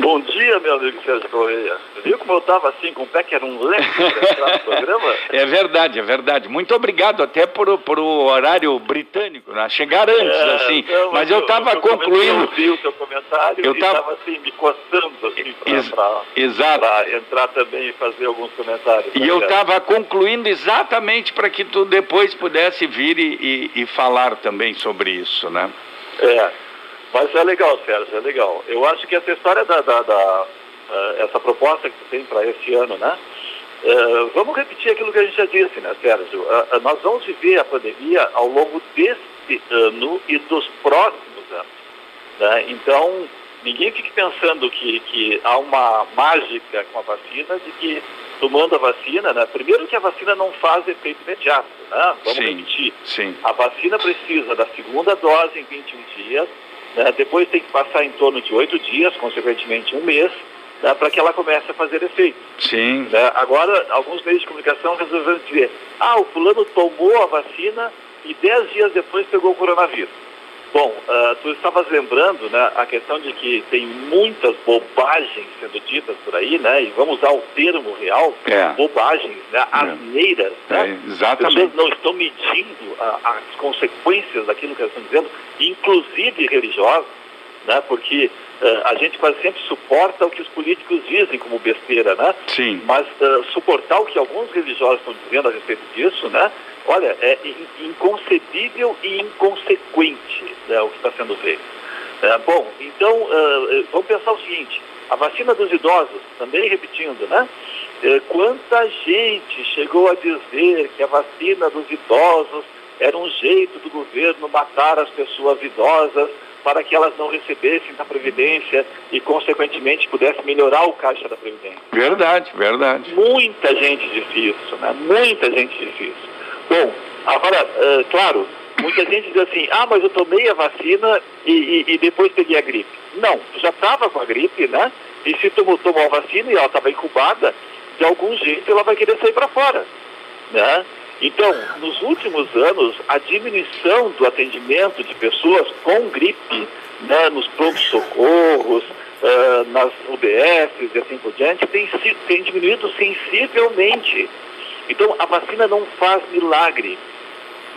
Bom dia, meu amigo Sérgio Correia. Viu como eu estava assim, com o pé que era um leque no programa? É verdade, é verdade. Muito obrigado até por, por o horário britânico, né? chegar antes, É, assim. não, Mas eu estava concluindo. Eu vi o seu comentário Eu e tava- estava assim, me coçando assim, Ex- para entrar também e fazer alguns comentários. E Tá eu estava concluindo exatamente para que tu depois pudesse vir e, e- e falar também sobre isso, né? É, mas é legal, Sérgio, é legal. Eu acho que essa história da, da- da, eh, essa proposta que tu tem para esse ano, né? eh, vamos repetir aquilo que a gente já disse, né, Sérgio? Ah, nós vamos viver a pandemia ao longo deste ano e dos próximos anos. né? Então, ninguém fique pensando que, que há uma mágica com a vacina, de que tomando a vacina, né? Primeiro que a vacina não faz efeito imediato, né? Vamos Sim. repetir. Sim. A vacina precisa da segunda dose em 21 dias, né? depois tem que passar em torno de oito dias, consequentemente um mês, né? para que ela comece a fazer efeito. Sim. né? Agora, alguns meios de comunicação resolveram dizer, ah, o fulano tomou a vacina e dez dias depois pegou o coronavírus. Bom, ah, tu estavas lembrando né, a questão de que tem muitas bobagens sendo ditas por aí, né? E vamos usar o termo real, É. bobagens, né? Asneiras, É, né? As exatamente. pessoas não estão medindo a- as consequências daquilo que elas estão dizendo, inclusive religiosas, né? porque eh, a gente quase sempre suporta o que os políticos dizem como besteira, né? Sim. mas eh, suportar o que alguns religiosos estão dizendo a respeito disso, né? Olha, é in- inconcebível e inconsequente né, o que está sendo feito. É, bom, então eh, vamos pensar o seguinte: a vacina dos idosos, também repetindo, né? Eh, quanta gente chegou a dizer que a vacina dos idosos era um jeito do governo matar as pessoas idosas para que elas não recebessem da Previdência e, consequentemente, pudesse melhorar o caixa da Previdência. Verdade, verdade. Muita gente disse isso, né? Muita gente disse isso. Bom, agora, eh, claro, muita gente diz assim, ah, mas eu tomei a vacina e, e- e depois peguei a gripe. Não, já estava com a gripe, né? E se tu tomou a vacina e ela estava incubada, de algum jeito ela vai querer sair para fora, né? Então, nos últimos anos, a diminuição do atendimento de pessoas com gripe, né, nos prontos-socorros, ah, nas UBSs e assim por diante, tem, tem diminuído sensivelmente. Então, a vacina não faz milagre.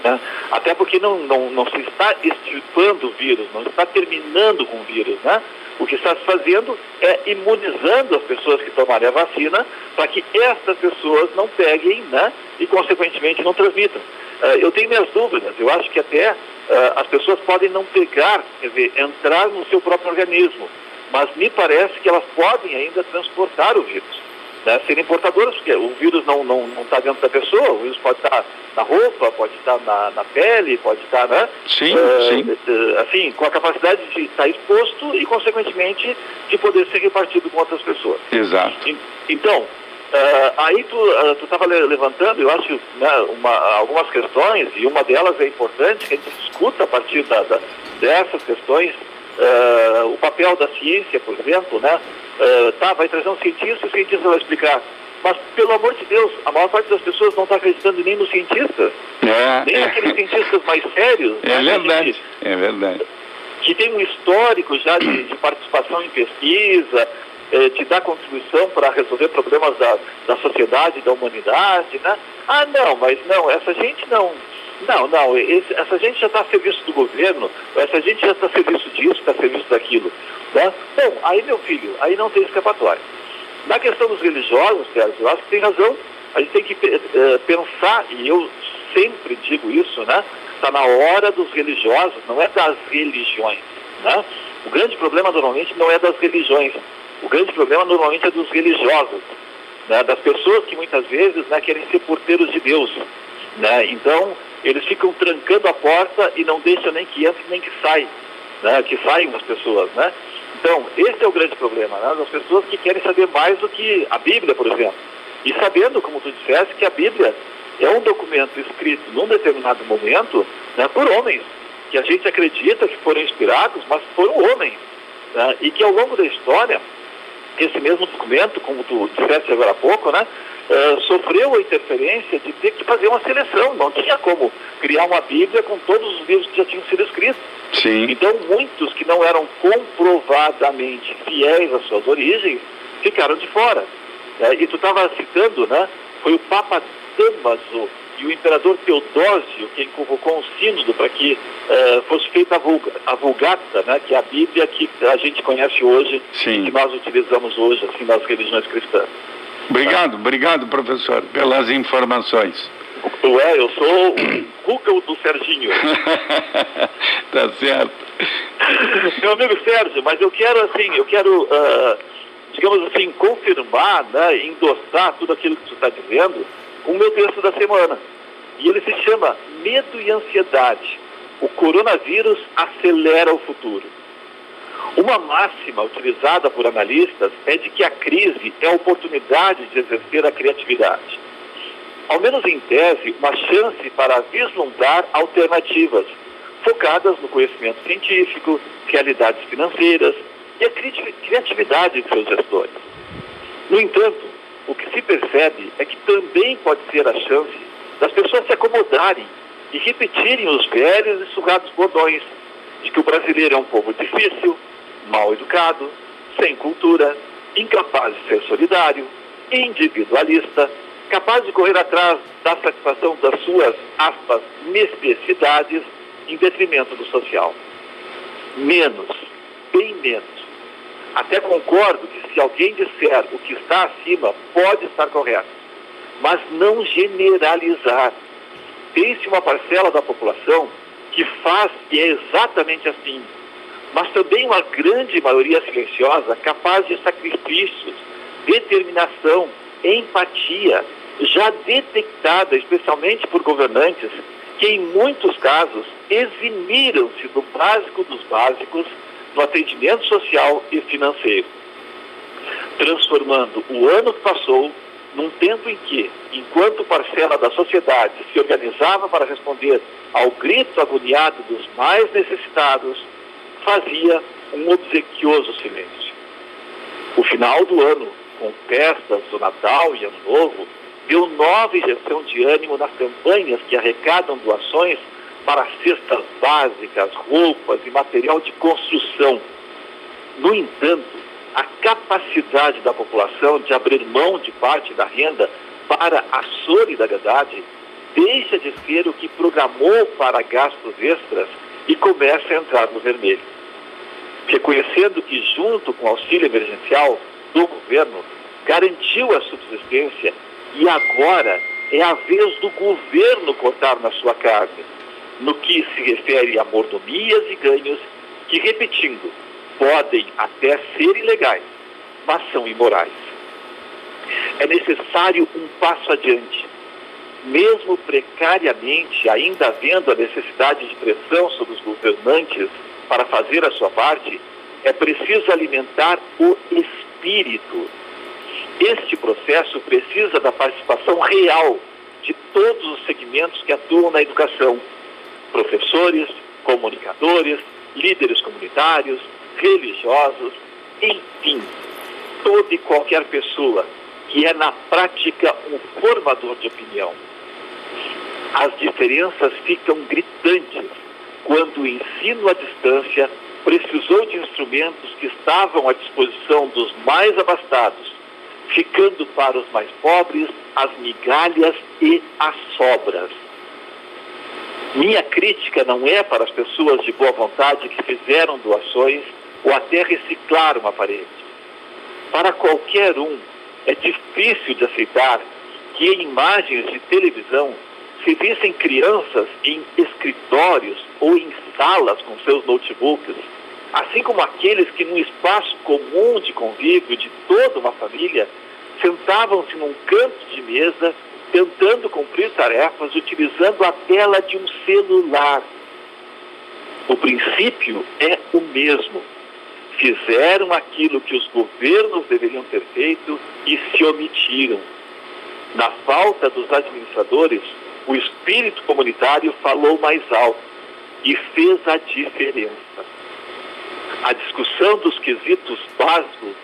né? Até porque não, não, não se está extirpando o vírus, não está terminando com o vírus. Né? O que está se fazendo é imunizando as pessoas que tomarem a vacina para que estas pessoas não peguem né? e, consequentemente, não transmitam. Eh, eu tenho minhas dúvidas, eu acho que até eh, as pessoas podem não pegar, quer dizer, entrar no seu próprio organismo, mas me parece que elas podem ainda transportar o vírus né, serem portadoras, porque o vírus não está não, não tá dentro da pessoa, o vírus pode estar na roupa, pode estar na, na pele, pode estar, né? Sim, eh, sim. eh, assim, com a capacidade de estar exposto e, consequentemente, de poder ser repartido com outras pessoas. Exato. En- Então, eh, aí tu estava levantando, eu acho, né, uma, algumas questões, e uma delas é importante, que a gente discuta a partir da- da- dessas questões, eh, o papel da ciência, por exemplo, né? Eh, tá, vai trazer um cientista e o cientista vai explicar. Mas, pelo amor de Deus, a maior parte das pessoas não está acreditando nem nos cientistas, nem É, naqueles cientistas mais sérios. é, né, é que- verdade. É verdade. que tem um histórico já de, de participação em pesquisa, eh, de dar contribuição para resolver problemas da, da sociedade, da humanidade, né? Ah, não, mas não, essa gente não. Não, não, esse- essa gente já está a serviço do governo, essa gente já está a serviço disso, está a serviço daquilo. Né? Bom, aí, meu filho, aí não tem escapatória. Na questão dos religiosos, Sérgio, eu acho que tem razão. A gente tem que eh, pensar, e eu sempre digo isso, né? Está na hora dos religiosos, não é das religiões. Né? O grande problema normalmente não é das religiões. O grande problema normalmente é dos religiosos, né? das pessoas que muitas vezes né, querem ser porteiros de Deus. Né? Então, eles ficam trancando a porta e não deixam nem que entre nem que saia, né? que saiam as pessoas. Né? Então, esse é o grande problema, né? pessoas que querem saber mais do que a Bíblia, por exemplo. E sabendo, como tu disseste, que a Bíblia é um documento escrito num determinado momento né, por homens, que a gente acredita que foram inspirados, mas foram homens. né? E que ao longo da história, esse mesmo documento, como tu disseste agora há pouco, né, uh, sofreu a interferência de ter que fazer uma seleção. Não tinha como criar uma Bíblia com todos os livros que já tinham sido escritos. Sim. Então, muitos que não eram comprovadamente fiéis às suas origens ficaram de fora. É, e tu estava citando, né? Foi o Papa Damaso e o imperador Teodósio quem convocou um sínodo para que uh, fosse feita a, vulga, a Vulgata, né, que é a Bíblia que a gente conhece hoje Sim. e que nós utilizamos hoje assim nas religiões cristãs. Obrigado, obrigado, professor, pelas informações. Ué, eu sou o Google do Serginho. tá certo. Meu amigo Sérgio, mas eu quero assim, eu quero, uh, digamos assim, confirmar, né, endossar tudo aquilo que você está dizendo com o meu texto da semana. E ele se chama Medo e Ansiedade. O coronavírus acelera o futuro. Uma máxima utilizada por analistas é de que a crise é a oportunidade de exercer a criatividade. Ao menos em tese, uma chance para vislumbrar alternativas focadas no conhecimento científico, realidades financeiras e a criatividade de seus gestores. No entanto, o que se percebe é que também pode ser a chance das pessoas se acomodarem e repetirem os velhos e sugados bordões de que o brasileiro é um povo difícil, mal educado, sem cultura, incapaz de ser solidário, individualista, capaz de correr atrás da satisfação das suas, aspas, necessidades em detrimento do social. Menos, bem menos. Até concordo que se alguém disser o que está acima, pode estar correto. Mas não generalizar. Tem-se uma parcela da população que faz e é exatamente assim. Mas também uma grande maioria silenciosa capaz de sacrifícios, determinação, empatia, já detectada especialmente por governantes que, em muitos casos, eximiram-se do básico dos básicos no atendimento social e financeiro, transformando o ano que passou num tempo em que, enquanto parcela da sociedade se organizava para responder ao grito agoniado dos mais necessitados, fazia um obsequioso silêncio. O final do ano, com festas do Natal e Ano Novo, deu nova injeção de ânimo nas campanhas que arrecadam doações para cestas básicas, roupas e material de construção. No entanto, a capacidade da população de abrir mão de parte da renda para a solidariedade deixa de ser o que programou para gastos extras e começa a entrar no vermelho. Reconhecendo que, junto com o auxílio emergencial do governo, garantiu a subsistência e agora é a vez do governo cortar na sua carne, no que se refere a mordomias e ganhos que, repetindo, podem até ser ilegais, mas são imorais. É necessário um passo adiante. Mesmo precariamente, ainda havendo a necessidade de pressão sobre os governantes para fazer a sua parte, é preciso alimentar o espírito. Este processo precisa da participação real de todos os segmentos que atuam na educação, professores, comunicadores, líderes comunitários, religiosos, enfim, toda e qualquer pessoa que é na prática um formador de opinião. As diferenças ficam gritantes quando o ensino à distância precisou de instrumentos que estavam à disposição dos mais abastados, ficando para os mais pobres as migalhas e as sobras. Minha crítica não é para as pessoas de boa vontade que fizeram doações ou até reciclaram aparelhos. Para qualquer um, é difícil de aceitar que em imagens de televisão se vissem crianças em escritórios ou em salas com seus notebooks, assim como aqueles que num espaço comum de convívio de toda uma família sentavam-se num canto de mesa tentando cumprir tarefas utilizando a tela de um celular. O princípio é o mesmo. Fizeram aquilo que os governos deveriam ter feito e se omitiram. Na falta dos administradores, o espírito comunitário falou mais alto e fez a diferença. A discussão dos quesitos básicos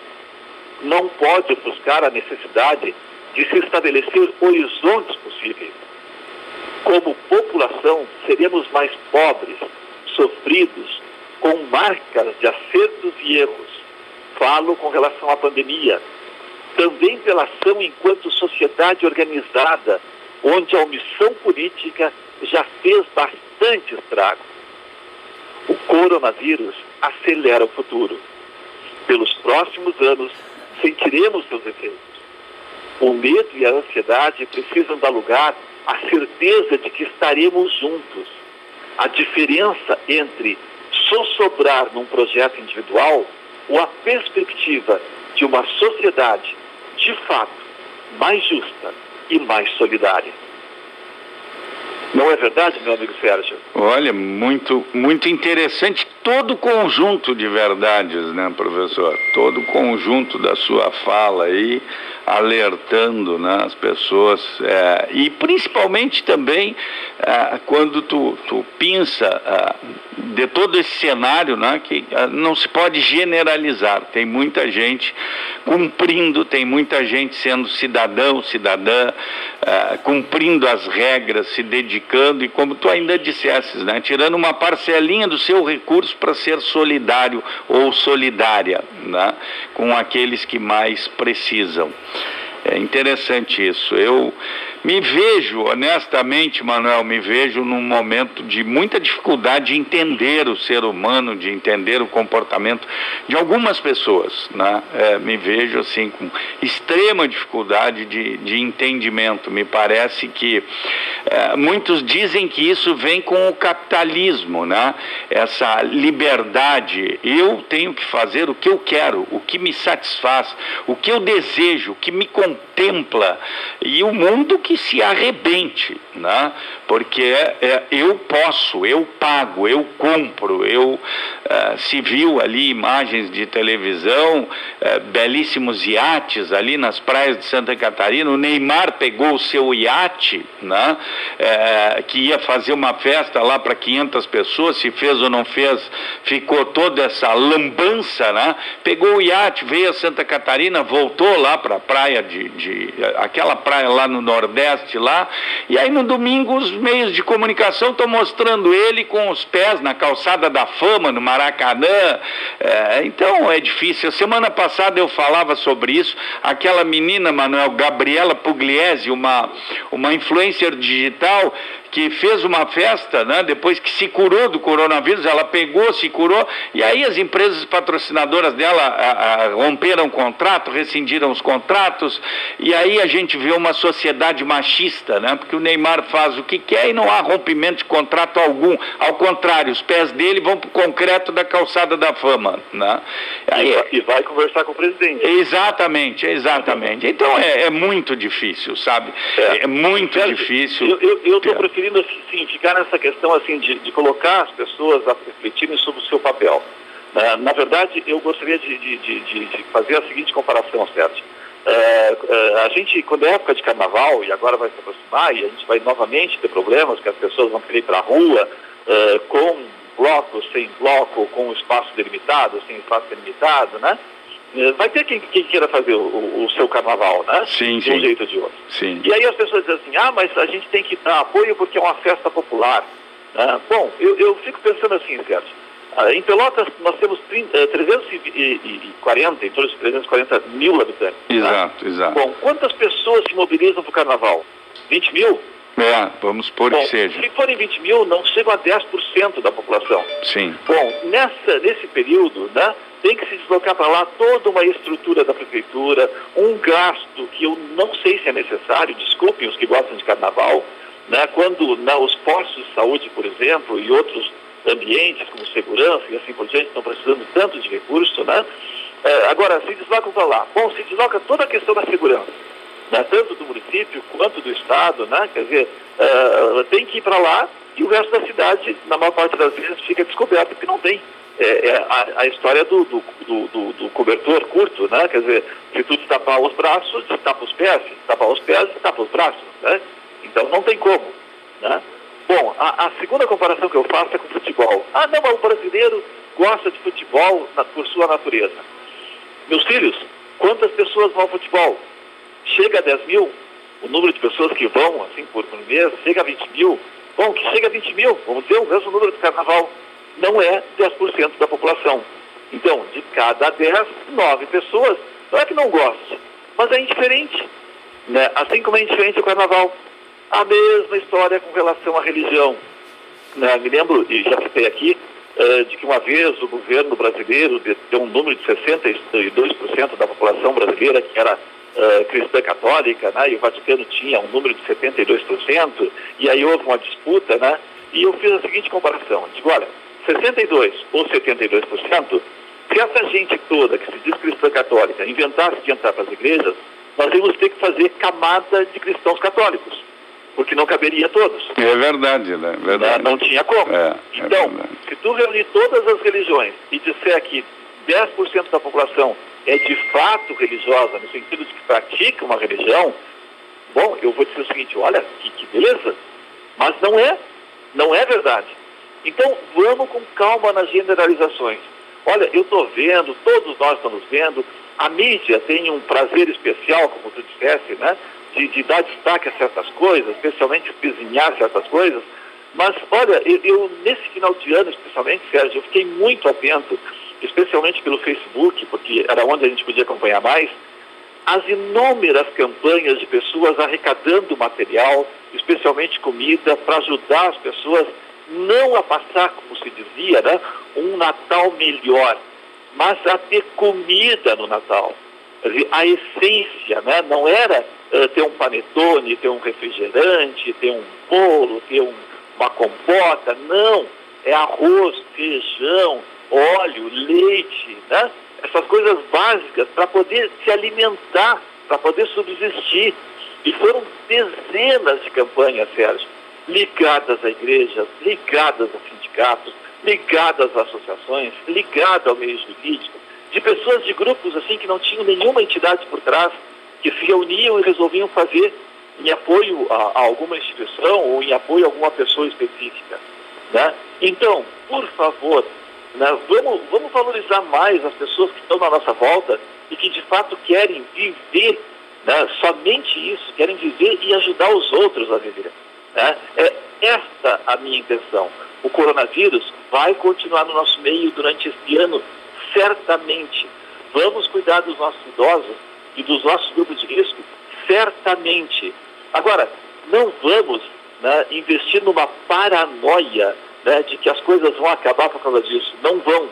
não pode ofuscar a necessidade de se estabelecer horizontes possíveis. Como população, seremos mais pobres, sofridos, com marcas de acertos e erros. Falo com relação à pandemia. Também pela ação enquanto sociedade organizada, onde a omissão política já fez bastante estrago. O coronavírus acelera o futuro. Pelos próximos anos, sentiremos seus efeitos. O medo e a ansiedade precisam dar lugar à certeza de que estaremos juntos. A diferença entre sossobrar num projeto individual ou a perspectiva de uma sociedade, de fato, mais justa e mais solidária. Não é verdade, meu amigo Sérgio? Olha, muito, muito interessante todo o conjunto de verdades, né, professor? Todo o conjunto da sua fala aí, alertando né, as pessoas, é, e principalmente também é, quando tu, tu pinça é, de todo esse cenário, né, que é, não se pode generalizar. Tem muita gente cumprindo, tem muita gente sendo cidadão, cidadã, é, cumprindo as regras, se dedicando e como tu ainda dissesses, né, tirando uma parcelinha do seu recurso para ser solidário ou solidária né, com aqueles que mais precisam. É interessante isso. Eu me vejo, honestamente, Manuel, me vejo num momento de muita dificuldade de entender o ser humano, de entender o comportamento de algumas pessoas. Né? É, me vejo assim com extrema dificuldade de, de entendimento. Me parece que é, muitos dizem que isso vem com o capitalismo, né? essa liberdade. Eu tenho que fazer o que eu quero, o que me satisfaz, o que eu desejo, o que me contempla. E o mundo que se arrebente, né? porque é, eu posso, eu pago, eu compro, eu é, se viu ali imagens de televisão, é, belíssimos iates ali nas praias de Santa Catarina, o Neymar pegou o seu iate, né? É, que ia fazer uma festa lá para 500 pessoas, se fez ou não fez, ficou toda essa lambança, né? pegou o iate, veio a Santa Catarina, voltou lá para a praia de, de, aquela praia lá no Nordeste lá, e aí no domingo os meios de comunicação estão mostrando ele com os pés na calçada da fama, no Maracanã. É, então é difícil. Semana passada eu falava sobre isso. Aquela menina, Manuel, Gabriela Pugliese, uma, uma influencer digital, que fez uma festa, né, depois que se curou do coronavírus, ela pegou, se curou, e aí as empresas patrocinadoras dela a, a, romperam o contrato, rescindiram os contratos, e aí a gente vê uma sociedade machista, né, porque o Neymar faz o que quer e não há rompimento de contrato algum, ao contrário, os pés dele vão para o concreto da calçada da fama. Né? Aí, e, vai conversar com o presidente. Exatamente, exatamente. Então é, é muito difícil, sabe? É, é muito difícil. Eu estou preferindo assim, ficar nessa questão assim de, de, colocar as pessoas a refletirem sobre o seu papel. Uh, na verdade, eu gostaria de, de, de, fazer a seguinte comparação, Sérgio. Uh, uh, a gente, quando é época de carnaval, e agora vai se aproximar, e a gente vai novamente ter problemas, que as pessoas vão querer ir para a rua com bloco, sem bloco, com espaço delimitado, sem espaço delimitado, né? É, vai ter quem, quem queira fazer o, o, seu carnaval, né? Sim, de um sim. jeito ou de outro. Sim. E aí as pessoas dizem assim, ah, mas a gente tem que dar apoio porque é uma festa popular. Ah, bom, eu, eu, fico pensando assim, Sérgio. Ah, em Pelotas nós temos 30, 340, em torno de 340 mil habitantes. Né? Exato, né? exato. Bom, quantas pessoas se mobilizam para o carnaval? 20 mil? É, vamos por Bom, que seja. Se forem 20 mil, não chegam a 10% da população. Sim. Bom, nessa, nesse período, né, tem que se deslocar para lá toda uma estrutura da prefeitura, um gasto que eu não sei se é necessário, desculpem os que gostam de carnaval, né, quando né, os postos de saúde, por exemplo, e outros ambientes como segurança e assim por diante estão precisando tanto de recurso, né? É, agora, se deslocam para lá. Bom, se desloca toda a questão da segurança, né, tanto do município quanto do Estado, né? Quer dizer, é, tem que ir para lá e o resto da cidade, na maior parte das vezes, fica descoberto porque não tem é, é a, a, história do, do, do, do, cobertor curto, né? Quer dizer, se tu destapar os braços, destapa os pés, se destapar os pés, destapa os braços, né? Então não tem como, né? Bom, a, a, segunda comparação que eu faço é com o futebol. Ah, não, mas o brasileiro gosta de futebol na, por sua natureza. Meus filhos, quantas pessoas vão ao futebol? chega a 10 mil, o número de pessoas que vão, assim, por, mês, chega a 20 mil, bom, que chega a 20 mil, vamos dizer, o mesmo número de carnaval, não é 10% da população. Então, de cada 10, 9 pessoas, não é que não goste, mas é indiferente. Né? Assim como é indiferente o carnaval. A mesma história com relação à religião. Né? Me lembro, e já citei aqui, uh, de que uma vez o governo brasileiro deu um número de 62% da população brasileira que era uh, cristã católica, né? e o Vaticano tinha um número de 72%, e aí houve uma disputa, né? e eu fiz a seguinte comparação. Digo, olha, 62% ou 72%, se essa gente toda que se diz cristã católica inventasse de entrar para as igrejas, nós íamos ter que fazer camada de cristãos católicos porque não caberia a todos. É verdade, né? Verdade. Não, não tinha como. É, é então, é se tu reunir todas as religiões e disser que 10% da população é de fato religiosa, no sentido de que pratica uma religião, bom, eu vou dizer o seguinte, olha, que, que beleza, mas não é, não é verdade. Então, vamos com calma nas generalizações. Olha, eu estou vendo, todos nós estamos vendo, a mídia tem um prazer especial, como tu disseste, né? de, de, dar destaque a certas coisas, especialmente espizinhar certas coisas. Mas, olha, eu, eu, nesse final de ano, especialmente, Sérgio, eu fiquei muito atento, especialmente pelo Facebook, porque era onde a gente podia acompanhar mais, as inúmeras campanhas de pessoas arrecadando material, especialmente comida, para ajudar as pessoas não a passar, como se dizia, né, um Natal melhor, mas a ter comida no Natal. A essência né, não era uh, ter um panetone, ter um refrigerante, ter um bolo, ter um, uma compota. Não. É arroz, feijão, óleo, leite, né? Essas coisas básicas para poder se alimentar, para poder subsistir. E foram dezenas de campanhas, Sérgio, ligadas à igreja, ligadas a sindicatos, ligadas a associações, ligadas ao meio jurídico, de pessoas de grupos assim que não tinham nenhuma entidade por trás, que se reuniam e resolviam fazer em apoio a, a alguma instituição ou em apoio a alguma pessoa específica. Né? Então, por favor, né, vamos, vamos valorizar mais as pessoas que estão na nossa volta e que de fato querem viver né, somente isso, querem viver e ajudar os outros a viver. Né? É esta a minha intenção. O coronavírus vai continuar no nosso meio durante este ano, certamente. Vamos cuidar dos nossos idosos, e dos nossos grupos de risco, certamente. Agora, não vamos né, investir numa paranoia né, de que as coisas vão acabar por causa disso. Não vão.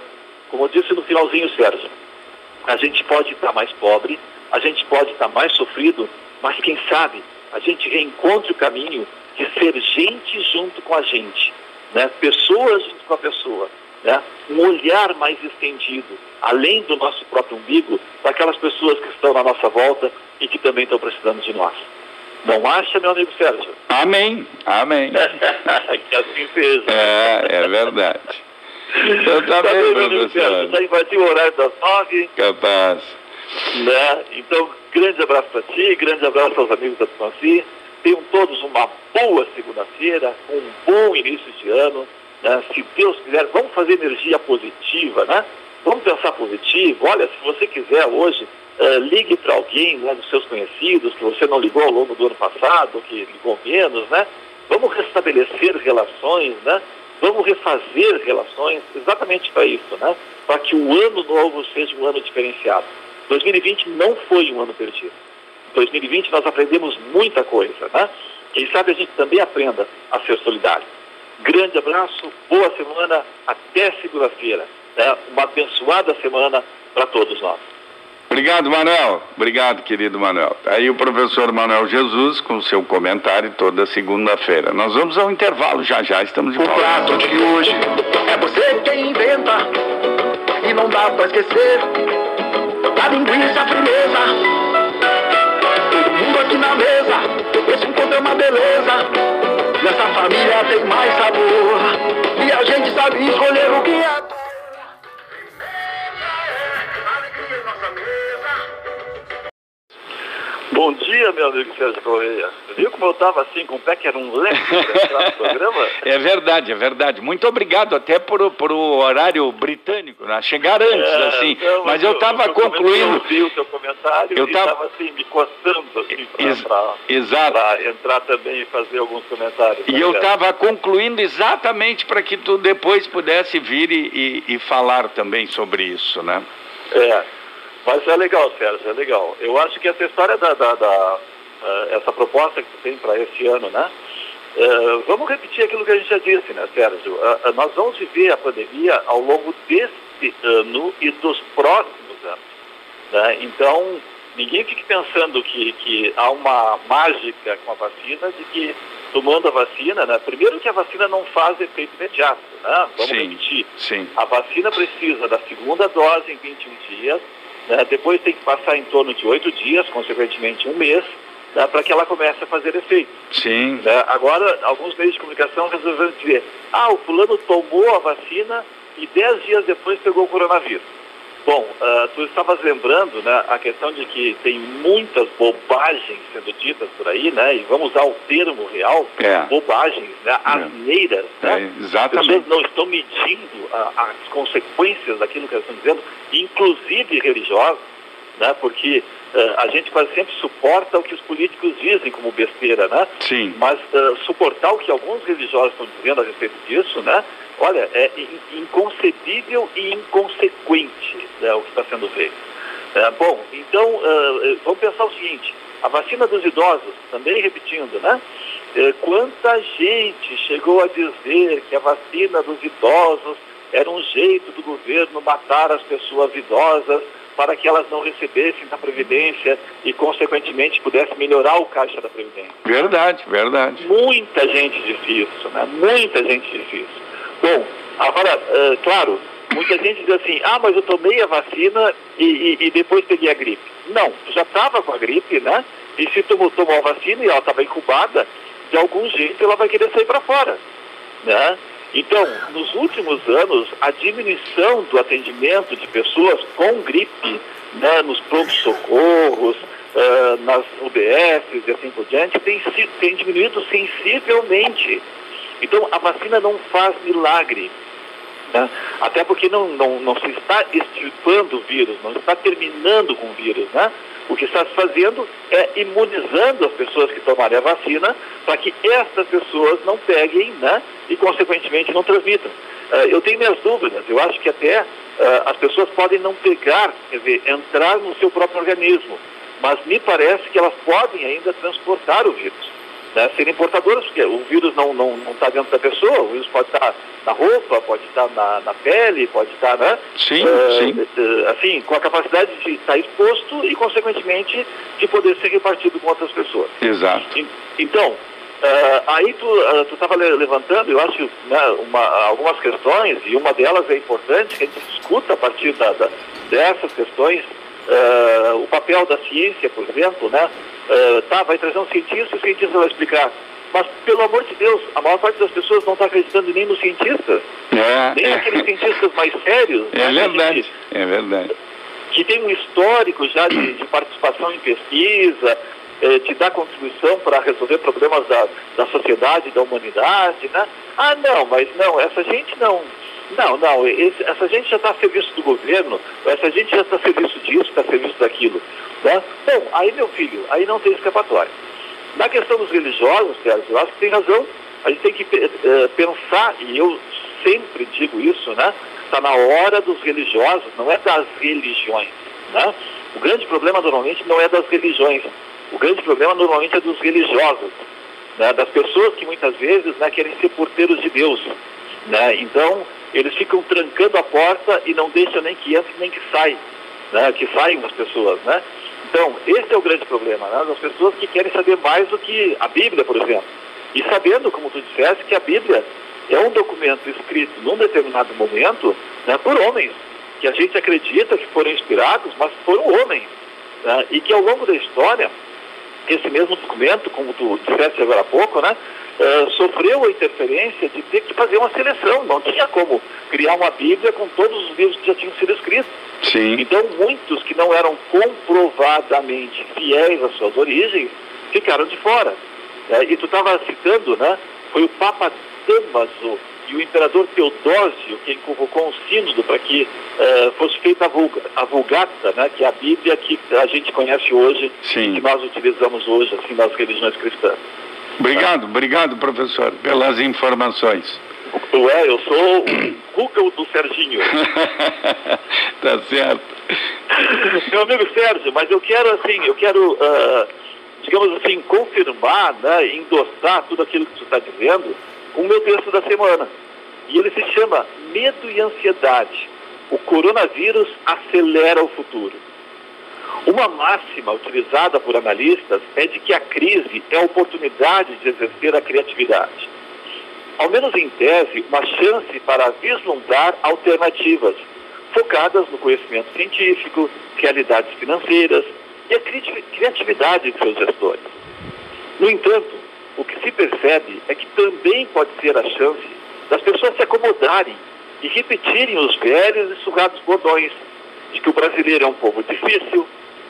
Como eu disse no finalzinho, Sérgio, a gente pode estar mais pobre, a gente pode estar mais sofrido, mas quem sabe a gente reencontre o caminho de ser gente junto com a gente, né? pessoas junto com a pessoa, né? um olhar mais estendido, além do nosso próprio umbigo, para aquelas pessoas que estão na nossa volta e que também estão precisando de nós. Não acha, meu amigo Sérgio? Amém, amém. que assim seja. É, é verdade. Então tá, tá bem, professor. Já invadiu o horário das nove. Capaz. Né? Então, grande abraço para ti, grande abraço aos amigos da Tupanci. Tenham todos uma boa segunda-feira, um bom início de ano. Né? Se Deus quiser, vamos fazer energia positiva, né? Vamos pensar positivo. Olha, se você quiser hoje, uh, ligue para alguém né, dos seus conhecidos que você não ligou ao longo do ano passado, que ligou menos, né? Vamos restabelecer relações, né? Vamos refazer relações exatamente para isso, né? Para que o ano novo seja um ano diferenciado. 2020 não foi um ano perdido. Em 2020 nós aprendemos muita coisa, né? Quem sabe a gente também aprenda a ser solidário. Grande abraço, boa semana, até segunda-feira né, uma abençoada semana para todos nós. Obrigado, Manuel. Obrigado, querido Manuel. Tá aí o professor Manuel Jesus com o seu comentário toda segunda-feira. Nós vamos ao intervalo já já, estamos de volta. O prato de hoje é você quem inventa e não dá para esquecer a linguiça firmeza. Aqui na mesa, esse encontro é uma beleza. Nessa família tem mais sabor e a gente sabe escolher o que é. Bom dia, meu amigo Sérgio Correia. Viu como eu estava assim, com o pé que era um leque para entrar no programa? É verdade, é verdade. Muito obrigado até por, por o horário britânico, né? chegar antes, É, assim. não, Mas eu estava concluindo. Eu vi o seu comentário Eu tava- estava assim, me coçando assim, Ex- para Exato. entrar também e fazer alguns comentários. E tá eu estava concluindo exatamente para que tu depois pudesse vir e, e- e falar também sobre isso, né? É, mas é legal, Sérgio, é legal. Eu acho que essa história da, da- da, eh, essa proposta que tu tem para esse ano, né? eh, vamos repetir aquilo que a gente já disse, né, Sérgio? Ah, ah, nós vamos viver a pandemia ao longo deste ano e dos próximos anos. né? Então, ninguém fique pensando que, que há uma mágica com a vacina, de que tomando a vacina, né? Primeiro que a vacina não faz efeito imediato, né? Vamos Sim. repetir. Sim. A vacina precisa da segunda dose em 21 dias, né? depois tem que passar em torno de oito dias, consequentemente um mês, né? para que ela comece a fazer efeito. Sim. né? Agora, alguns meios de comunicação resolveram dizer, ah, o fulano tomou a vacina e dez dias depois pegou o coronavírus. Bom, ah, tu estavas lembrando né, a questão de que tem muitas bobagens sendo ditas por aí, né? E vamos usar o termo real, É. bobagens, né? Asneiras, É, né? As exatamente. pessoas não estão medindo a- as consequências daquilo que elas estão dizendo, inclusive religiosas, né? porque eh, a gente quase sempre suporta o que os políticos dizem como besteira, né? Sim. mas eh, suportar o que alguns religiosos estão dizendo a respeito disso, né? Olha, é in- inconcebível e inconsequente né, o que está sendo feito. É, bom, então eh, vamos pensar o seguinte: a vacina dos idosos, também repetindo, né? Eh, quanta gente chegou a dizer que a vacina dos idosos era um jeito do governo matar as pessoas idosas para que elas não recebessem da Previdência e, consequentemente, pudesse melhorar o caixa da Previdência. Verdade, verdade. Muita gente disse isso, né? Muita gente disse isso. Bom, agora, eh, claro, muita gente diz assim, ah, mas eu tomei a vacina e, e- e depois peguei a gripe. Não, já estava com a gripe, né? E se tu tomou a vacina e ela estava incubada, de algum jeito ela vai querer sair para fora, né? Então, nos últimos anos, a diminuição do atendimento de pessoas com gripe né, nos prontos-socorros, ah, nas UBSs e assim por diante, tem, tem diminuído sensivelmente. Então, a vacina não faz milagre. né? Até porque não, não, não se está extirpando o vírus, não está terminando com o vírus. Né? O que está se fazendo é imunizando as pessoas que tomarem a vacina para que essas pessoas não peguem né? e, consequentemente, não transmitam. Eh, eu tenho minhas dúvidas, eu acho que até eh, as pessoas podem não pegar, quer dizer, entrar no seu próprio organismo, mas me parece que elas podem ainda transportar o vírus né, serem portadoras, porque o vírus não está não, não tá dentro da pessoa, o vírus pode estar na roupa, pode estar na, na pele, pode estar, né? Sim, eh, sim. eh, assim, com a capacidade de estar exposto e, consequentemente, de poder ser repartido com outras pessoas. Exato. En- Então, eh, aí tu estava levantando, eu acho, né, uma- algumas questões, e uma delas é importante que a gente discuta a partir da- da- dessas questões, eh, o papel da ciência, por exemplo, né? Eh, tá, vai trazer um cientista e o cientista vai explicar. Mas, pelo amor de Deus, a maior parte das pessoas não está acreditando nem nos cientistas, nem É, aqueles é, cientistas mais sérios. é né, verdade, gente- é verdade. que tem um histórico já de, de participação em pesquisa, eh, de dar contribuição para resolver problemas da, da sociedade, da humanidade, né? Ah, não, mas não, essa gente não. Não, não, esse- essa gente já está a serviço do governo, essa gente já está a serviço disso, está a serviço daquilo. Né? Bom, aí, meu filho, aí não tem escapatória. Na questão dos religiosos, Sérgio, eu acho que tem razão. A gente tem que eh, pensar, e eu sempre digo isso, né? Está na hora dos religiosos, não é das religiões. Né? O grande problema normalmente não é das religiões. O grande problema normalmente é dos religiosos, né? das pessoas que muitas vezes né, querem ser porteiros de Deus. Né? Então, eles ficam trancando a porta e não deixam nem que entre nem que saia, né? que saiam as pessoas. Né? Então, esse é o grande problema, né? das pessoas que querem saber mais do que a Bíblia, por exemplo. E sabendo, como tu disseste, que a Bíblia é um documento escrito num determinado momento né, por homens, que a gente acredita que foram inspirados, mas foram homens. né, e que ao longo da história esse mesmo documento, como tu disseste agora há pouco, né, uh, sofreu a interferência de ter que fazer uma seleção. Não tinha como criar uma Bíblia com todos os livros que já tinham sido escritos. Sim. Então, muitos que não eram comprovadamente fiéis às suas origens ficaram de fora. É, e tu estava citando, né? Foi o Papa Damaso e o imperador Teodósio quem convocou um sínodo para que uh, fosse feita a, vulga, a Vulgata, né, que é a Bíblia que a gente conhece hoje, Sim. que nós utilizamos hoje assim, nas religiões cristãs. Obrigado, obrigado, professor, pelas informações. Ué, eu sou o Google do Serginho. tá certo. Meu amigo Sérgio, mas eu quero assim, eu quero, uh, digamos assim, confirmar, né, endossar tudo aquilo que você está dizendo com o meu texto da semana. E ele se chama Medo e Ansiedade. O coronavírus acelera o futuro. Uma máxima utilizada por analistas é de que a crise é a oportunidade de exercer a criatividade. Ao menos em tese, uma chance para vislumbrar alternativas focadas no conhecimento científico, realidades financeiras e a criatividade de seus gestores. No entanto, o que se percebe é que também pode ser a chance das pessoas se acomodarem e repetirem os velhos e sugados bordões de que o brasileiro é um povo difícil,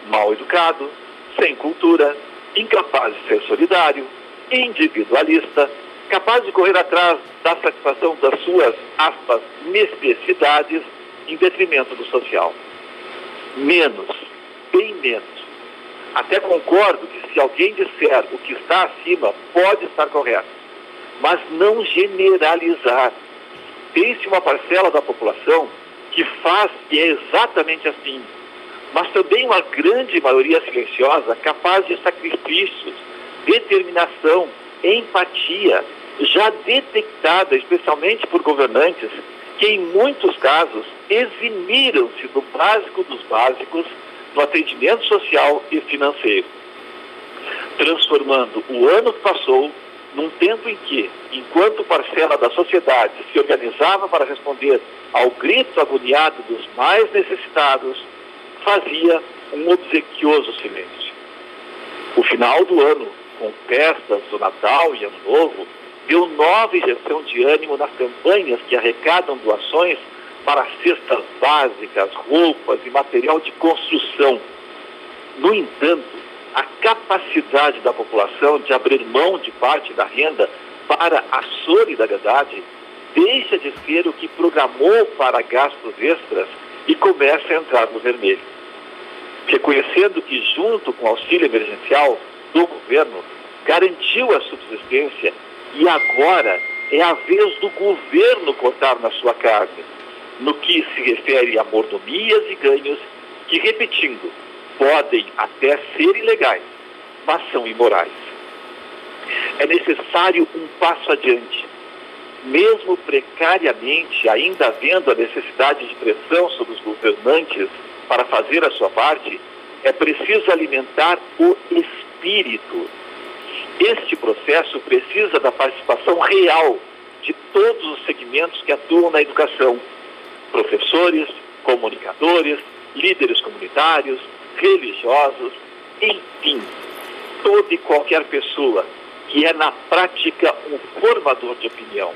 mal educado, sem cultura, incapaz de ser solidário, individualista, capaz de correr atrás da satisfação das suas, aspas, necessidades em detrimento do social. Menos, bem menos. Até concordo que se alguém disser o que está acima, pode estar correto. Mas não generalizar. Tem-se uma parcela da população que faz e é exatamente assim. Mas também uma grande maioria silenciosa capaz de sacrifícios, determinação, empatia, já detectada especialmente por governantes que, em muitos casos, eximiram-se do básico dos básicos no atendimento social e financeiro, transformando o ano que passou num tempo em que, enquanto parcela da sociedade se organizava para responder ao grito agoniado dos mais necessitados, fazia um obsequioso silêncio. O final do ano, com festas do Natal e Ano Novo, deu nova injeção de ânimo nas campanhas que arrecadam doações para cestas básicas, roupas e material de construção. No entanto, a capacidade da população de abrir mão de parte da renda para a solidariedade deixa de ser o que programou para gastos extras e começa a entrar no vermelho. Reconhecendo que, junto com o auxílio emergencial do governo, garantiu a subsistência e agora é a vez do governo cortar na sua carne no que se refere a mordomias e ganhos que, repetindo, podem até ser ilegais, mas são imorais. É necessário um passo adiante. Mesmo precariamente, ainda havendo a necessidade de pressão sobre os governantes para fazer a sua parte, é preciso alimentar o espírito. Este processo precisa da participação real de todos os segmentos que atuam na educação, professores, comunicadores, líderes comunitários, religiosos, enfim, toda e qualquer pessoa que é na prática um formador de opinião.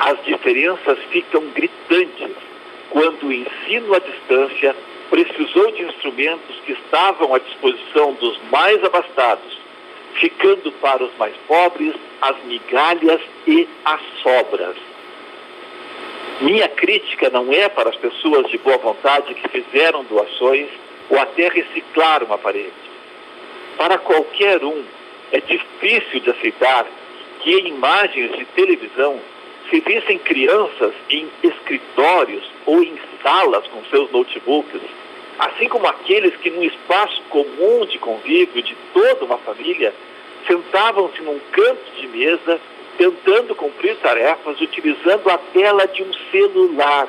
As diferenças ficam gritantes quando o ensino à distância precisou de instrumentos que estavam à disposição dos mais abastados, ficando para os mais pobres as migalhas e as sobras. Minha crítica não é para as pessoas de boa vontade que fizeram doações ou até reciclaram parede. Para qualquer um, é difícil de aceitar que em imagens de televisão se vissem crianças em escritórios ou salas com seus notebooks, assim como aqueles que num espaço comum de convívio de toda uma família sentavam-se num canto de mesa tentando cumprir tarefas utilizando a tela de um celular.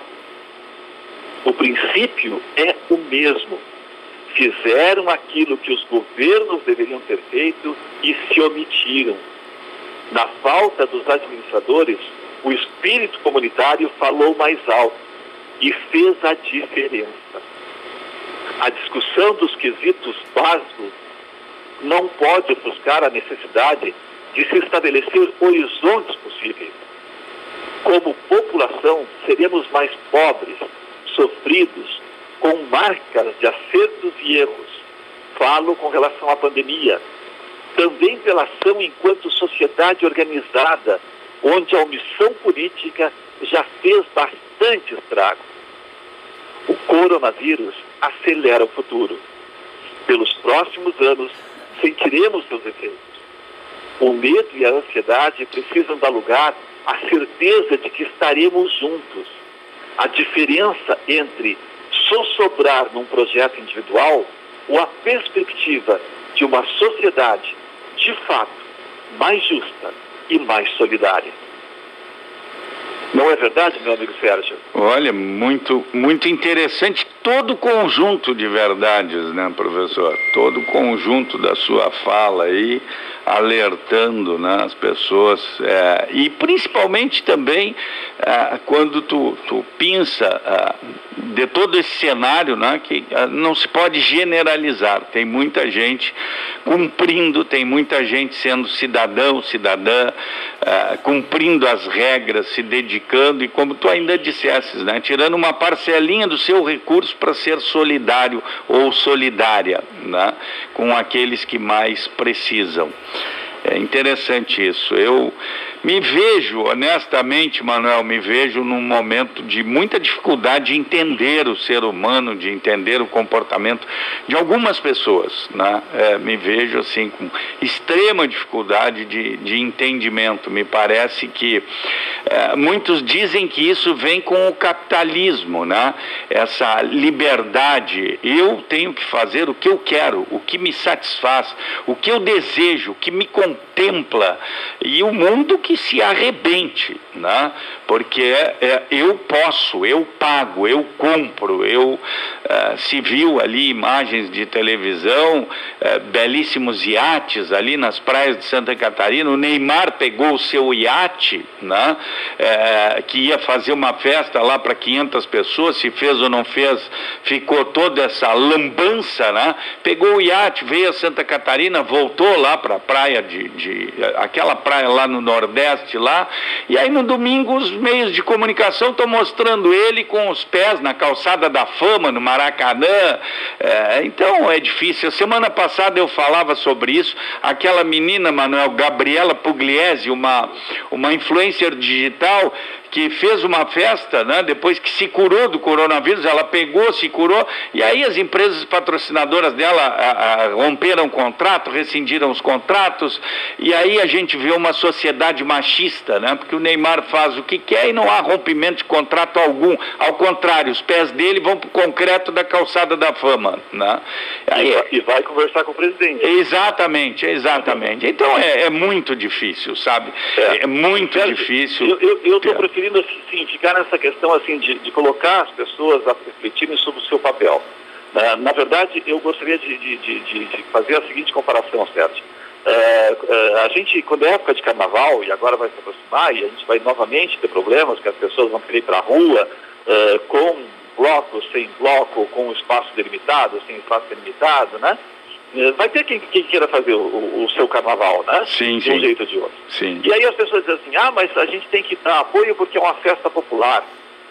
O princípio é o mesmo. Fizeram aquilo que os governos deveriam ter feito e se omitiram. Na falta dos administradores, o espírito comunitário falou mais alto e fez a diferença. A discussão dos quesitos básicos não pode buscar a necessidade de se estabelecer horizontes possíveis. Como população, seremos mais pobres, sofridos, com marcas de acertos e erros. Falo com relação à pandemia. Também pela ação enquanto sociedade organizada, onde a omissão política já fez bastante estrago. O coronavírus acelera o futuro. Pelos próximos anos, sentiremos seus efeitos. O medo e a ansiedade precisam dar lugar à certeza de que estaremos juntos. A diferença entre sossobrar num projeto individual ou a perspectiva de uma sociedade, de fato, mais justa e mais solidária. Não é verdade, meu amigo Sérgio? Olha, muito, muito interessante todo o conjunto de verdades, né, professor? Todo o conjunto da sua fala aí, alertando né, as pessoas, é, e principalmente também é, quando tu, tu pensa é, de todo esse cenário, né, que é, não se pode generalizar. Tem muita gente cumprindo, tem muita gente sendo cidadão, cidadã, é, cumprindo as regras, se dedicando, e como tu ainda dissesses, né, tirando uma parcelinha do seu recurso para ser solidário ou solidária né, com aqueles que mais precisam. É interessante isso. Eu me vejo, honestamente, Manuel, me vejo num momento de muita dificuldade de entender o ser humano, de entender o comportamento de algumas pessoas. Né? É, me vejo assim com extrema dificuldade de, de entendimento. Me parece que é, muitos dizem que isso vem com o capitalismo, né? essa liberdade. Eu tenho que fazer o que eu quero, o que me satisfaz, o que eu desejo, o que me contempla. E o mundo que que se arrebente, né? porque é, é, eu posso, eu pago, eu compro, eu uh, se viu ali imagens de televisão, uh, belíssimos iates ali nas praias de Santa Catarina, o Neymar pegou o seu iate, né? Uh, que ia fazer uma festa lá para 500 pessoas, se fez ou não fez, ficou toda essa lambança, né? pegou o iate, veio a Santa Catarina, voltou lá para a praia de, de, aquela praia lá no Nordeste, Lá. E aí no domingo os meios de comunicação estão mostrando ele com os pés na calçada da fama, no Maracanã. É, então é difícil. Semana passada eu falava sobre isso. Aquela menina, Manuel, Gabriela Pugliese, uma, uma influencer digital que fez uma festa, né, depois que se curou do coronavírus, ela pegou, se curou, e aí as empresas patrocinadoras dela a, a, romperam o contrato, rescindiram os contratos, e aí a gente vê uma sociedade machista, né, porque o Neymar faz o que quer e não há rompimento de contrato algum, ao contrário, os pés dele vão para o concreto da calçada da fama. Né? Aí, e, vai conversar com o presidente. Exatamente, exatamente. Então é, é muito difícil, sabe? É, é muito difícil. Eu estou preferindo preferindo assim, ficar nessa questão assim de, de colocar as pessoas a refletirem sobre o seu papel. Uh, na verdade, eu gostaria de, de, de, fazer a seguinte comparação, Sérgio. Uh, uh, a gente, quando é época de carnaval, e agora vai se aproximar, e a gente vai novamente ter problemas, que as pessoas vão querer ir para a rua com bloco, sem bloco, com espaço delimitado, sem espaço delimitado, né? É, vai ter quem, quem queira fazer o, o, seu carnaval, né? Sim, de um sim. jeito ou de outro. Sim. E aí as pessoas dizem assim, ah, mas a gente tem que dar apoio porque é uma festa popular.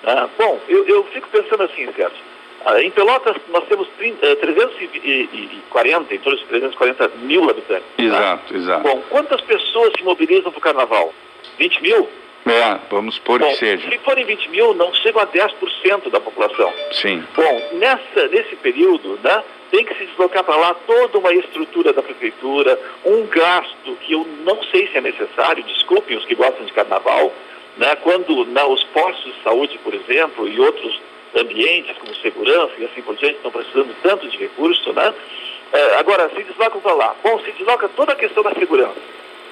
Ah, bom, eu, eu fico pensando assim, Sérgio. Ah, em Pelotas nós temos 30, 340, em torno de 340 mil habitantes. Tá? Exato, tá? exato. Bom, quantas pessoas se mobilizam para o carnaval? 20 mil? É, vamos supor Bom, que seja. Se forem 20 mil, não chegam a 10% da população. Sim. Bom, nessa, nesse período, né, tem que se deslocar para lá toda uma estrutura da prefeitura, um gasto que eu não sei se é necessário, desculpem os que gostam de carnaval, né, quando né, os postos de saúde, por exemplo, e outros ambientes como segurança e assim por diante estão precisando tanto de recurso, né? É, agora, se deslocam para lá. Bom, se desloca toda a questão da segurança,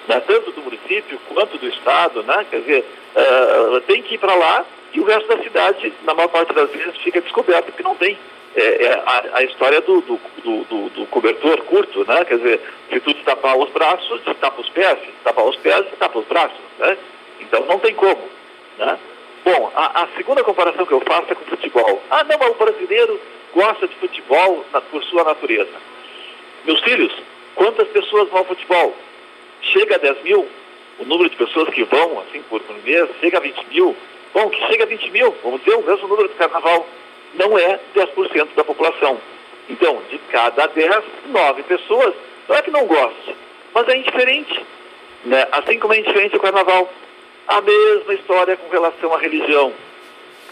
né, tanto do município quanto do Estado, né? Quer dizer, é, tem que ir para lá e o resto da cidade, na maior parte das vezes, fica descoberto porque não tem é, é a, a, história do, do, do, do, cobertor curto, né? Quer dizer, se tu destapar os braços, destapa os pés, se destapar os pés, destapa os braços, né? Então não tem como, né? Bom, a, a, segunda comparação que eu faço é com o futebol. Ah, não, mas o brasileiro gosta de futebol na, por sua natureza. Meus filhos, Quantas pessoas vão ao futebol? Chega a 10 mil? O número de pessoas que vão, assim, por, mês, chega a 20 mil? Bom, que chega a 20 mil, vamos dizer o mesmo número do carnaval. Não é 10% da população. Então, de cada 10, 9 pessoas, não é que não goste, mas é indiferente. Né? Assim como é indiferente o carnaval. A mesma história com relação à religião.